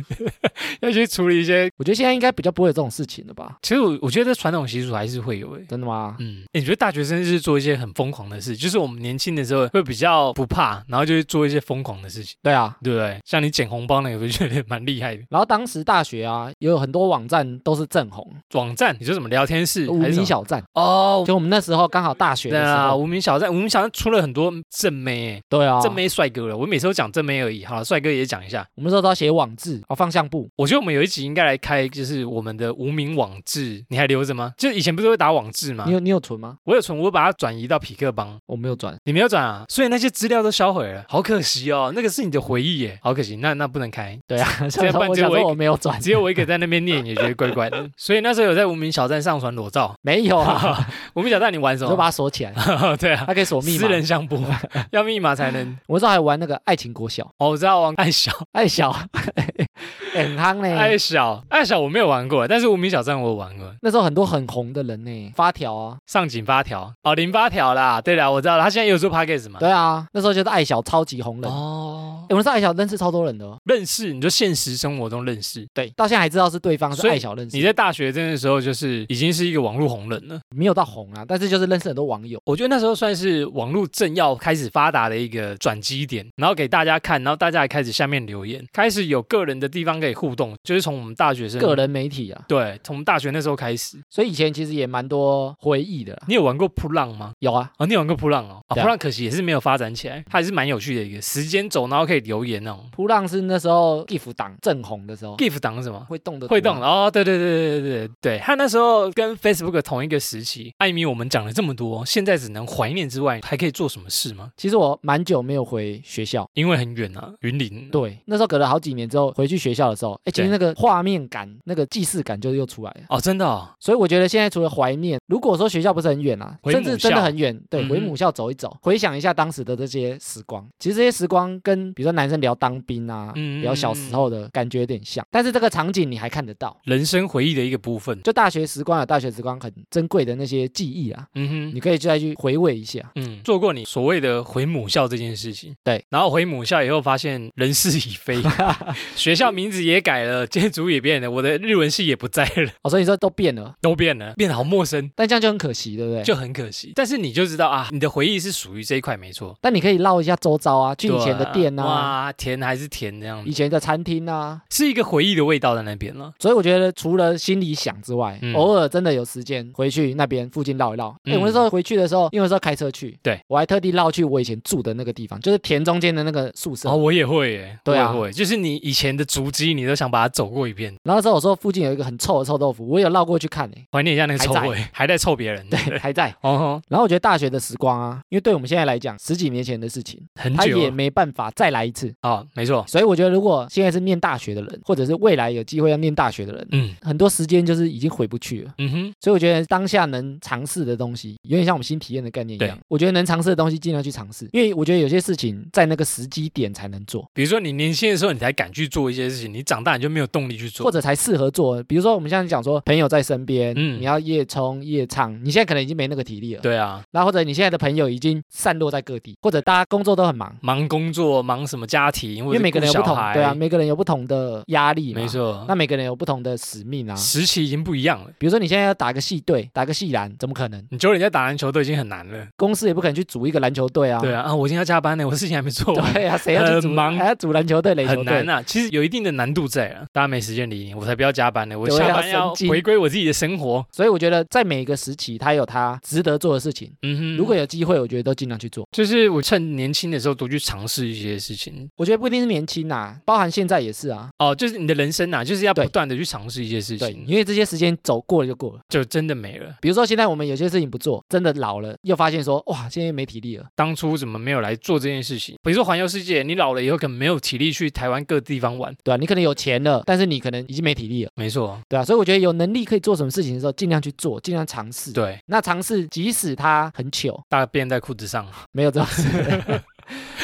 要去处理一些。我觉得现在应该比较不会有这种事情了吧？其实我我觉得传统习俗还是会有诶。真的吗？嗯，诶你觉得大学生是做一些很疯狂的事，就是我们年轻的时候会比较不怕，然后就会做一些疯狂的事情，对啊。对不对？像你捡红包那个，我就觉得蛮厉害的。然后当时大学啊，也有很多网站都是正红，网站，你说什么聊天室无名小站。哦？就我们那时候刚好大学的时候，无名小站，无名小站出了很多正妹诶，对啊，正妹帅哥了。我每次都讲正妹而已，好了，帅哥也讲一下。我们那时候都要写网志，哦，放相簿，我觉觉得我们有一集应该来开，就是我们的无名网志，你还留着吗？就以前不是会打网志吗你？有你有存吗？我有存，我把它转移到匹克帮，我没有转。你没有转啊，所以那些资料都销毁了，好可惜哦，那个是你的回忆耶，好可惜，那那不能开。对啊，样 想说办只有我我没有转，只有我一个在那边念，也觉得怪怪的。所以那时候有在无名小站上传裸照。没有啊，无名小站你玩什么？我就把它锁起来，对啊，它可以锁密码私。人相簿要密码才能。我那时候还玩那个爱情国小，哦，我知道玩爱小，爱小，欸很夯呢。爱小，爱小我没有玩过，但是无名小站我有玩过。那时候很多很红的人呢，发条啊，上紧发条哦，零八条啦。对了，我知道了，他现在也有做 podcast 嘛？对啊，那时候就是爱小超级红人。哦，欸我那时候爱小认识超多人的哦，认识，你就现实生活中认识。对，到现在还知道是对方是爱小认识，你在大学真的时候，就是已经是一个网络红人了。没有到红啊，但是就是认识很多网友。我觉得那时候算是网络正要开始发达的一个转机点，然后给大家看，然后大家也开始下面留言，开始有个人的地方可以互动，就是从我们大学生个人媒体啊，对，从大学那时候开始。所以以前其实也蛮多回忆的啦。你有玩过扑浪吗？有啊，啊，你有玩过扑浪哦？啊，对啊扑浪可惜也是没有发展起来，它还是蛮有趣的一个时间轴，然后可以留言那种。扑浪是那时候 GIF 档正红的时候，GIF 档是什么？会动的，会动的。哦，对对对对对对对，他那时候跟 Facebook 同一个时期。艾米，我们讲了这么多，现在只能怀念之外，还可以做什么事吗？其实我蛮久没有回学校，因为很远啊，云林。对，那时候隔了好几年之后回去学校的时候，哎，其那个画面感、那个既视感就又出来了。哦，真的哦，所以我觉得现在除了怀念，如果说学校不是很远啊，甚至真的很远，对，回母校走一走，回想一下当时的这些时光，其实这些时光跟比如说男生聊当兵啊，嗯聊小时候的感觉有点像，但是这个场景你还看得到。人生回忆的一个部分。就大学时光有大学时光很珍贵的那些记忆啊，嗯哼。你可以再去回味一下。嗯，做过你所谓的回母校这件事情，对，然后回母校以后发现人事已非，学校名字也改了，建筑也变了，我的日文系也不在了，哦，所以说都变了，都变了，变得好陌生，但这样就很可惜，对不对？就很可惜。但是你就知道啊，你的回忆是属于这一块没错，但你可以绕一下周遭啊，去以前的店啊，哇，甜还是甜这样子，以前的餐厅啊。是一个回忆的味道在那边了。所以我觉得除了心里想之外，嗯偶尔真的有时间回去那边附近绕一绕。哎、嗯我那时候回去的时候，因为那时候开车去，对我还特地绕去我以前住的那个地方，就是田中间的那个宿舍。哦，我也会耶，对啊会，就是你以前的足迹，你都想把它走过一遍，然后那时候我说附近有一个很臭的臭豆腐，我有绕过去看诶、怀念一下那个臭味，还在。臭别人，对，还在。然后我觉得大学的时光啊，因为对我们现在来讲，十几年前的事情，他很久了也没办法再来一次。哦，没错，所以我觉得，如果现在是念大学的人，或者是未来有机会要念大学的人，嗯。很多时间就是已经回不去了。嗯哼，所以我觉得当下能尝试的东西，有点像我们新体验的概念一样对。我觉得能尝试的东西尽量去尝试，因为我觉得有些事情在那个时机点才能做，比如说你年轻的时候，你才敢去做一些事情，你长大你就没有动力去做，或者才适合做。比如说我们现在讲说朋友在身边，嗯你要夜冲夜唱，你现在可能已经没那个体力了。对啊，然后或者你现在的朋友已经散落在各地，或者大家工作都很忙，忙工作，忙什么家庭，因因为每个人有不同，对啊，每个人有不同的压力。没。错，那每个人有不同的使命啊。时期已经不一样了。比如说你现在要打个系队，打个系篮，怎么可能？你教人家打篮球都已经很难了，公司也不可能去组一个篮球队啊。对啊，啊，我今天要加班呢，我事情还没做完，对啊，谁要去组很忙还要组篮球队、垒球队很难？啊。其实有一定的难度在啊，大家没时间理你，我才不要加班呢，我下班要回归我自己的生活。所以我觉得在每一个时期，他有他值得做的事情。嗯哼，如果有机会，我觉得都尽量去做。就是我趁年轻的时候多去尝试一些事情。我觉得不一定是年轻呐、包含现在也是啊。哦，就是你的人生啊，就是要不断的去尝试一些事对，情，因为这些时间走过了就过了。就真的没了。比如说现在我们有些事情不做，真的老了，又发现说哇，现在没体力了。当初怎么没有来做这件事情？比如说环游世界，你老了以后可能没有体力去台湾各地方玩。对啊，你可能有钱了，但是你可能已经没体力了。没错，对啊，所以我觉得有能力可以做什么事情的时候，尽量去做，尽量尝试。对，那尝试即使它很糗，大便在裤子上。没有这种事，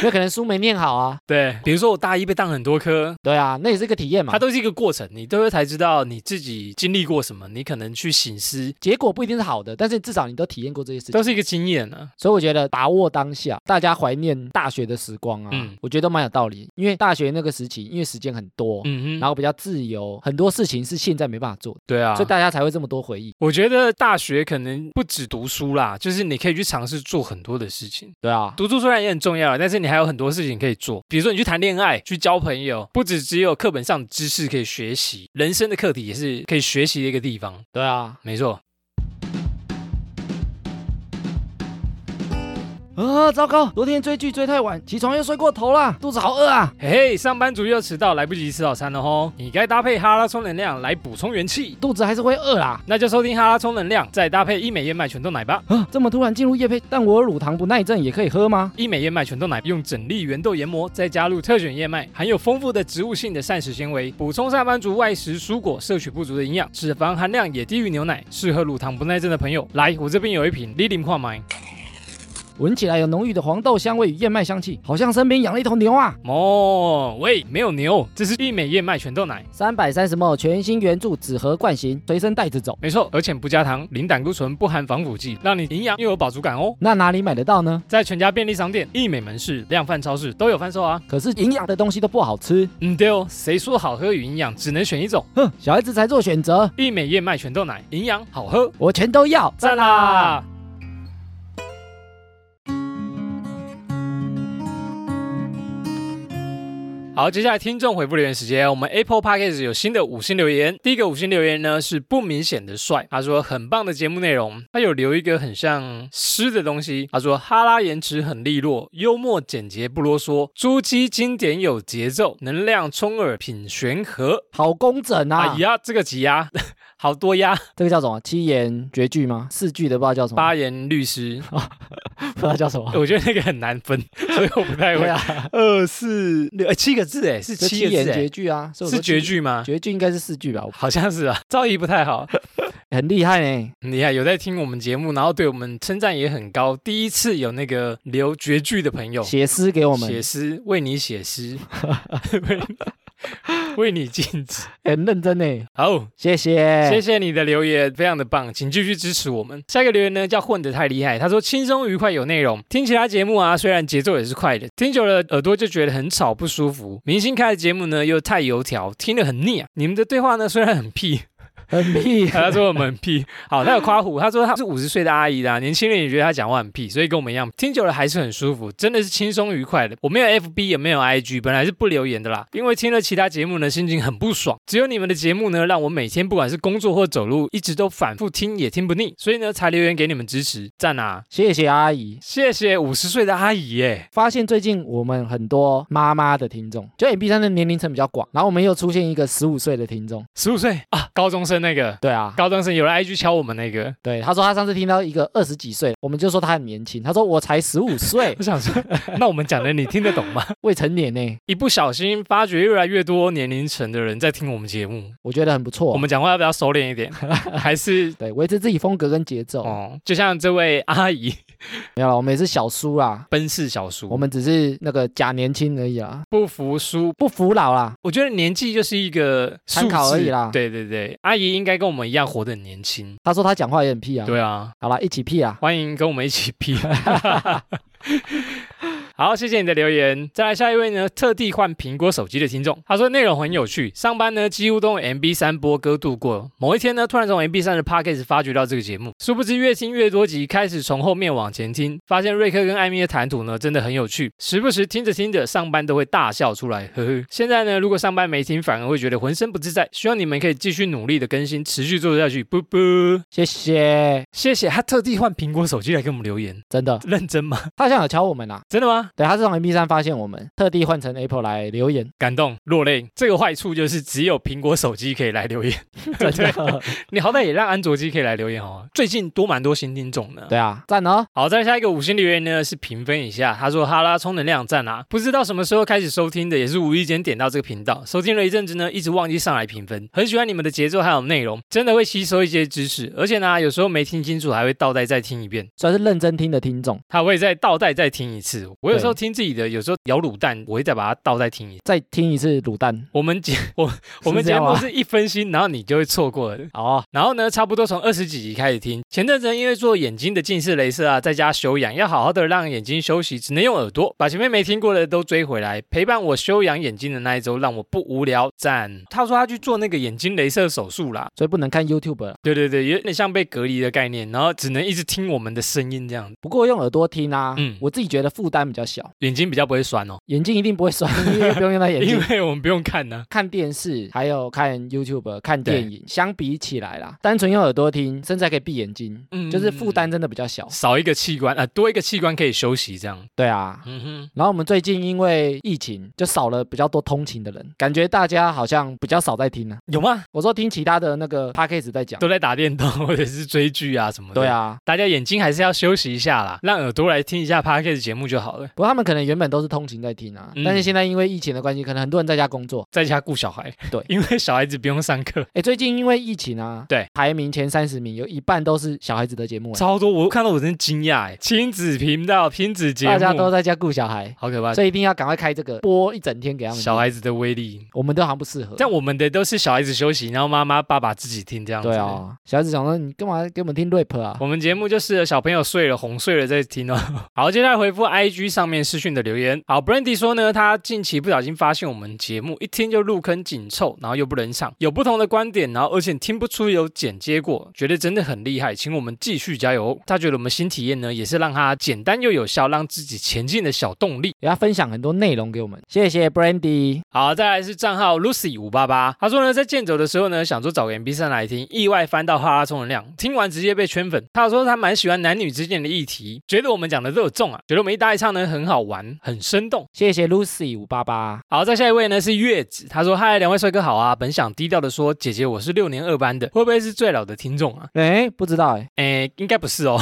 有可能书没念好啊。对，比如说我大一被当很多科，对啊，那也是一个体验嘛它。都是一个过程，你都会才知道你自己经历过什么，你可能去醒思，结果不一定是好的，但是至少你都体验过这些事情。都是一个经验啊。所以我觉得把握当下，大家怀念大学的时光啊，嗯我觉得都蛮有道理。因为大学那个时期，因为时间很多，嗯哼，然后比较自由，很多事情是现在没办法做的，对啊所以，大家才会这么多回忆。我觉得大学可能不止读书啦，就是你可以去尝试做很多的事情。对啊，读书虽然也很重要，但是你还有很多事情可以做，比如说你去谈恋爱、去交朋友，不只只有课本上的知识可以学习，人生的课题也是可以学习的一个地方。对啊。没错。啊，糟糕！昨天追剧追太晚，起床又睡过头啦，肚子好饿啊！嘿嘿，上班族又迟到，来不及吃早餐了吼！你该搭配哈拉充能量来补充元气，肚子还是会饿啦。那就收听哈拉充能量，再搭配一美燕麦全豆奶吧。啊，这么突然进入夜配，但我乳糖不耐症也可以喝吗？一美燕麦全豆奶用整粒原豆研磨，再加入特选燕麦，含有丰富的植物性的膳食纤维，补充上班族外食蔬果摄取不足的营养，脂肪含量也低于牛奶，适合乳糖不耐症的朋友。来，我这边有一瓶 l i l i 矿买。闻起来有浓郁的黄豆香味与燕麦香气，好像身边养了一头牛啊！哦，喂，没有牛，这是益美燕麦全豆奶，三百三十 ml 全新原著纸盒罐型，随身带着走。没错，而且不加糖，零胆固醇，不含防腐剂，让你营养又有饱足感哦。那哪里买得到呢？在全家便利商店、益美门市、量贩超市都有贩售啊。可是营养的东西都不好吃。嗯，对哦，谁说好喝与营养只能选一种？哼，小孩子才做选择。益美燕麦全豆奶，营养好喝，我全都要，赞啦！好，接下来听众回复留言时间，我们 Apple Podcast 有新的五星留言。第一个五星留言呢是不明显的帅，他说很棒的节目内容，他有留一个很像诗的东西。他说哈拉言辞很利落，幽默简洁不啰嗦，珠玑经典有节奏，能量充耳品玄和，好工整啊！哎呀，这个挤压。好多呀，这个叫什么？七言绝句吗？四句的不知道叫什么？八言律诗，不知道叫什么？我觉得那个很难分，所以我不太会。啊二四六七个字，哎，是七言绝句啊？是绝句吗？绝句应该是四句吧？好像是啊，造诣不太好，很厉害呢。很厉害，有在听我们节目，然后对我们称赞也很高。第一次有那个留绝句的朋友写诗给我们，写诗为你写诗。为你禁止，很认真呢。好，谢谢，谢谢你的留言，非常的棒，请继续支持我们。下一个留言呢，叫混得太厉害。他说轻松愉快有内容，听其他节目啊，虽然节奏也是快的，听久了耳朵就觉得很吵不舒服。明星开的节目呢，又太油条，听得很腻啊。你们的对话呢，虽然很屁。很屁，他说我们很屁。好，他有夸虎，他说他是五十岁的阿姨啦，年轻人也觉得他讲话很屁，所以跟我们一样，听久了还是很舒服，真的是轻松愉快的。我没有 FB 也没有 IG，本来是不留言的啦，因为听了其他节目呢，心情很不爽。只有你们的节目呢，让我每天不管是工作或走路，一直都反复听也听不腻，所以呢才留言给你们支持，赞啊！谢谢阿姨，谢谢五十岁的阿姨耶。发现最近我们很多妈妈的听众，就 MB 三的年龄层比较广，然后我们又出现一个十五岁的听众，十五岁啊，高中生那个，对啊。高中生有人 IG 敲我们那个，对，他说他上次听到一个二十几岁，我们就说他很年轻，他说我才十五岁，我想说，那我们讲的你听得懂吗？未成年呢，一不小心发觉越来越多年龄层的人在听我们节目，我觉得很不错。我们讲话要不要收敛一点？还是对维持自己风格跟节奏？哦，就像这位阿姨，没有了，我们也是小叔啦，奔四小叔，我们只是那个假年轻而已啦，不服输不服老啦。我觉得年纪就是一个参考而已啦。对对对，阿姨应该跟我们一样活得很年轻。她说她讲话也很屁啊。对啊，好了，一起屁啊！欢迎跟我们一起屁。好，谢谢你的留言。再来下一位呢，特地换苹果手机的听众，他说内容很有趣，上班呢几乎都用 MB 三播歌度过。某一天呢，突然从 MB 三的 Podcast 发掘到这个节目，殊不知越听越多集，开始从后面往前听，发现瑞克跟艾米的谈吐呢真的很有趣，时不时听着听着上班都会大笑出来，呵呵。现在呢，如果上班没听，反而会觉得浑身不自在。希望你们可以继续努力的更新，持续做下去。啵啵，谢谢谢谢。他特地换苹果手机来给我们留言，真的认真吗？他好像有敲我们啊，真的吗？对，他是从 MP 三发现我们，特地换成 Apple 来留言，感动落泪。这个坏处就是只有苹果手机可以来留言，真的。你好歹也让安卓机可以来留言哦。最近多蛮多新听众的，对啊，赞哦。好，再下一个五星留言呢是评分一下，他说哈拉充能量赞啊，不知道什么时候开始收听的，也是无意间点到这个频道，收听了一阵子呢，一直忘记上来评分。很喜欢你们的节奏还有内容，真的会吸收一些知识，而且呢，有时候没听清楚还会倒带再听一遍，算是认真听的听众，他会再倒带再听一次。我有时候听自己的，有时候咬卤蛋，我会再把它倒再听一，再听一次卤蛋。我们节 我我们节目是一分心，然后你就会错过了。哦，然后呢，差不多从二十几集开始听。前阵子因为做眼睛的近视雷射啊，在家休养，要好好的让眼睛休息，只能用耳朵把前面没听过的都追回来，陪伴我休养眼睛的那一周，让我不无聊。赞。他说他去做那个眼睛雷射手术啦，所以不能看 YouTube。对对对，有点像被隔离的概念，然后只能一直听我们的声音这样。不过用耳朵听啊，嗯，我自己觉得负担比较。小，眼睛比较不会酸哦，眼睛一定不会酸，因为不用用到眼睛因。为我们不用看呢、看电视，还有看 YouTube、看电影，相比起来啦，单纯用耳朵听，甚至还可以闭眼睛，嗯就是负担真的比较小。少一个器官啊、呃多一个器官可以休息，这样。对啊，嗯哼，然后我们最近因为疫情，就少了比较多通勤的人，感觉大家好像比较少在听了、有吗？我说听其他的那个 podcast 在讲，都在打电动 或者是追剧啊什么的。对，啊，大家眼睛还是要休息一下啦，让耳朵来听一下 podcast 节目就好了。不过他们可能原本都是通勤在听啊，嗯但是现在因为疫情的关系，可能很多人在家工作。在家顾小孩，对因为小孩子不用上课，哎，最近因为疫情啊，对，排名前三十名有一半都是小孩子的节目、欸，超多，我看到我真惊讶哎！亲子频道、亲子节目，大家都在家顾小孩，好可怕。所以一定要赶快开这个播一整天给他们。小孩子的威力，我们都好像不适合。像我们的都是小孩子休息，然后妈妈、爸爸自己听这样子。对，啊，小孩子想说你干嘛给我们听 rap 啊？我们节目就适合小朋友睡了、哄睡了再听哦。好，接下来回复 IG 上面私讯的留言。好，Brandy 说呢，他近期不小心发现我们节目一听就入坑紧凑，然后又不冷场，有不同的观点，然后而且听不出有剪接过，觉得真的很厉害，请我们继续加油。他觉得我们新体验呢，也是让他简单又有效，让自己前进的小动力。给他分享很多内容给我们，谢谢 Brandy。好，再来是账号 Lucy 五八八，他说呢，在健走的时候呢，想说找个 MP 三来听，意外翻到哈拉充能量，听完直接被圈粉。他说他蛮喜欢男女之间的议题，觉得我们讲的都有中啊，觉得我们一搭一唱呢很好玩，很生动。谢谢 Lucy 五八八，好，再下一位呢是月子，他说嗨，两位帅哥好啊，本想低调的说，姐姐我是六年二班的，会不会是最老的听众啊？哎，不知道哎，诶，应该不是哦，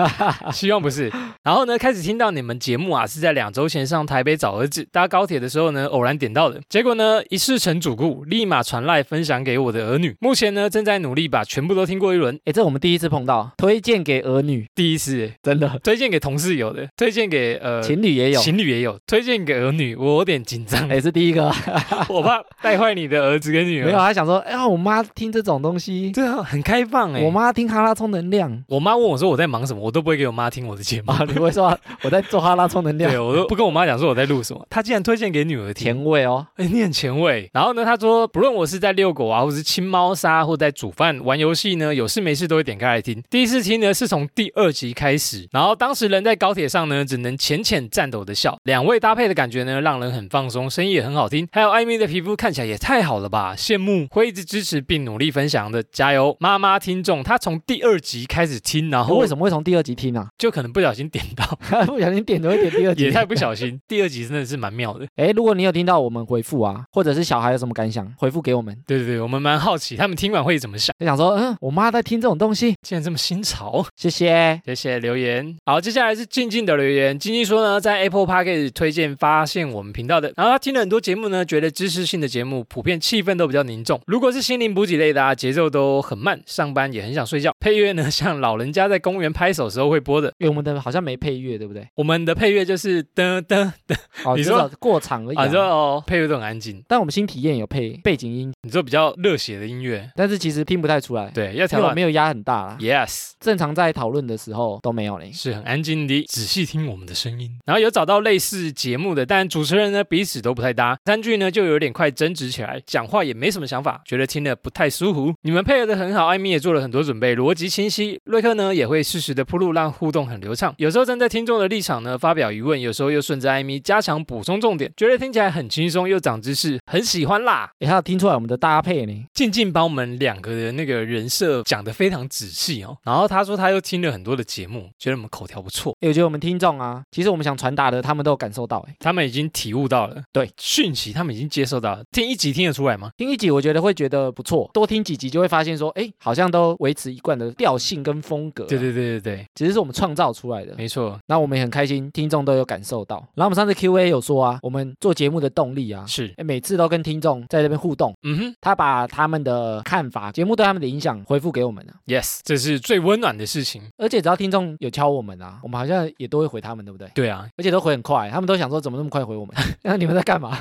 希望不是。然后呢，开始听到你们节目啊，是在两周前上台北找儿子，搭高铁的时候呢，偶然点到的。结果呢，一试成主顾，立马传赖分享给我的儿女。目前呢，正在努力把全部都听过一轮。哎，这我们第一次碰到，推荐给儿女，第一次诶真的，推荐给同事有的，推荐给呃情侣也有，情侣也有，推荐给儿女，我有点紧张，也，是第一个，我怕带坏你的儿子跟女儿。没有，他想说，哎呀，我妈听这种东西，对啊，很开放哎。我妈听哈拉充能量我妈问我说我在忙什么，我都不会给我妈听我的节目。啊，你会说我在做哈拉充能量 对，，我都不跟我妈讲说我在录什么。她竟然推荐给女儿听，甜味哦，哎，你很前卫。然后呢，他说，不论我是在遛狗啊，或是清猫砂，或在煮饭、玩游戏呢，有事没事都会点开来听。第一次听呢，是从第二集开始，然后当时人在高铁上呢，只能浅浅颤抖的笑。两位搭配的感觉呢，让人很放松，声音也很好听。还有艾米的皮肤看起来也太好了吧，羡慕。会一直支持并努力分享的，加油！妈妈听众，她从第二集开始听，然后为什么会从第二集听啊？就可能不小心点到，不小心点都会点第二集，也太不小心。第二集真的是蛮妙的。哎，如果你有听到我们回复啊，或者是小孩有什么感想，回复给我们。对对对，我们蛮好奇他们听完会怎么想。就想说，嗯，我妈在听这种东西，竟然这么新潮，谢谢。谢谢留言。好，接下来是静静的留言。静静说呢，在 Apple p a r k 推荐发现我们频道的，然后他听了很多节目呢，觉得知识性的节目普遍气氛都比较凝重。如果是心灵补给类的啊，节奏都很慢，上班也很想睡觉。配乐呢，像老人家在公园拍手时候会播的。因为我们的好像没配乐，对不对？我们的配乐就是噔噔噔哦，你说过场而已、啊，啊。你说哦，配乐都很安静。但我们新体验有配背景音，你说比较热血的音乐，但是其实听不太出来，对，要因调到为我没有压很大啦。Yes。正常在讨论的时候都没有嘞。是很安静的，仔细听我们的声音。然后有找到类似节目的，但主持人呢彼此都不太搭，三句呢就有点快争执起来，讲话也没什么想法，觉得听的不太舒服。你们配合的很好，艾米也做了很多准备，逻辑清晰。瑞克呢也会适时的铺路，让互动很流畅。有时候站在听众的立场呢发表疑问，有时候又顺着艾米加强补充重点，觉得听起来很轻松又长知识，很喜欢啦。诶，还有听出来我们的搭配呢。静静把我们两个的那个人设讲得非常仔细哦。然后他说他又听了很多的节目，觉得我们口条不错。诶我觉得我们听众啊，其实我们想传达的，他们都有感受到。哎，他们已经体悟到了，对讯息，他们已经接受到了。听一集听得出来吗？听一集我觉得会觉得不错，多听几集就会发现说，哎，好像都维持一贯的调性跟风格。对，对对对对，其实是我们创造出来的。没错，那我们也很开心，听众都有感受到。然后我们上次 Q&A 有说啊，我们做节目的动力啊，是，诶每次都跟听众在这边互动，嗯哼他把他们的看法、节目对他们的影响回复给我们啊。，yes，这是最温暖的事情。而且只要听众有敲我们啊，我们好像也都会回他们，对不对？对啊，而且都回很快，他们都想说怎么那么快回我们？那你们在干嘛？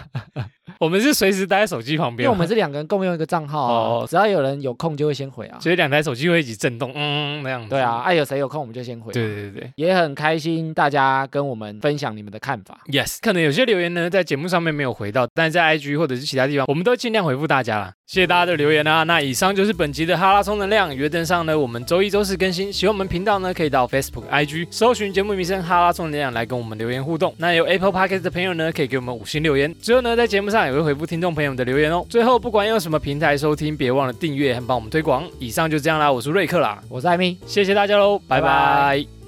我们是随时待在手机旁边，因为我们是两个人共用一个账号啊哦，只要有人有空就会先回啊。所以两台手机会一起震动，嗯，那样子。对啊，爱有谁有空我们就先回。对，对对对。也很开心大家跟我们分享你们的看法。Yes，可能有些留言呢在节目上面没有回到，但是在 IG 或者是其他地方，我们都尽量回复大家啦。谢谢大家的留言啊！那以上就是本集的哈拉充能量。约登上呢，我们周一周四更新。喜欢我们频道呢，可以到 Facebook、IG 搜寻节目名称“哈拉充能量”来跟我们留言互动。那有 Apple Podcast 的朋友呢，可以给我们五星留言。最后呢，在节目上也会回复听众朋友们的留言哦。最后，不管用什么平台收听，别忘了订阅和帮我们推广。以上就这样啦，我是瑞克啦，我是艾米。谢谢大家喽，拜拜拜拜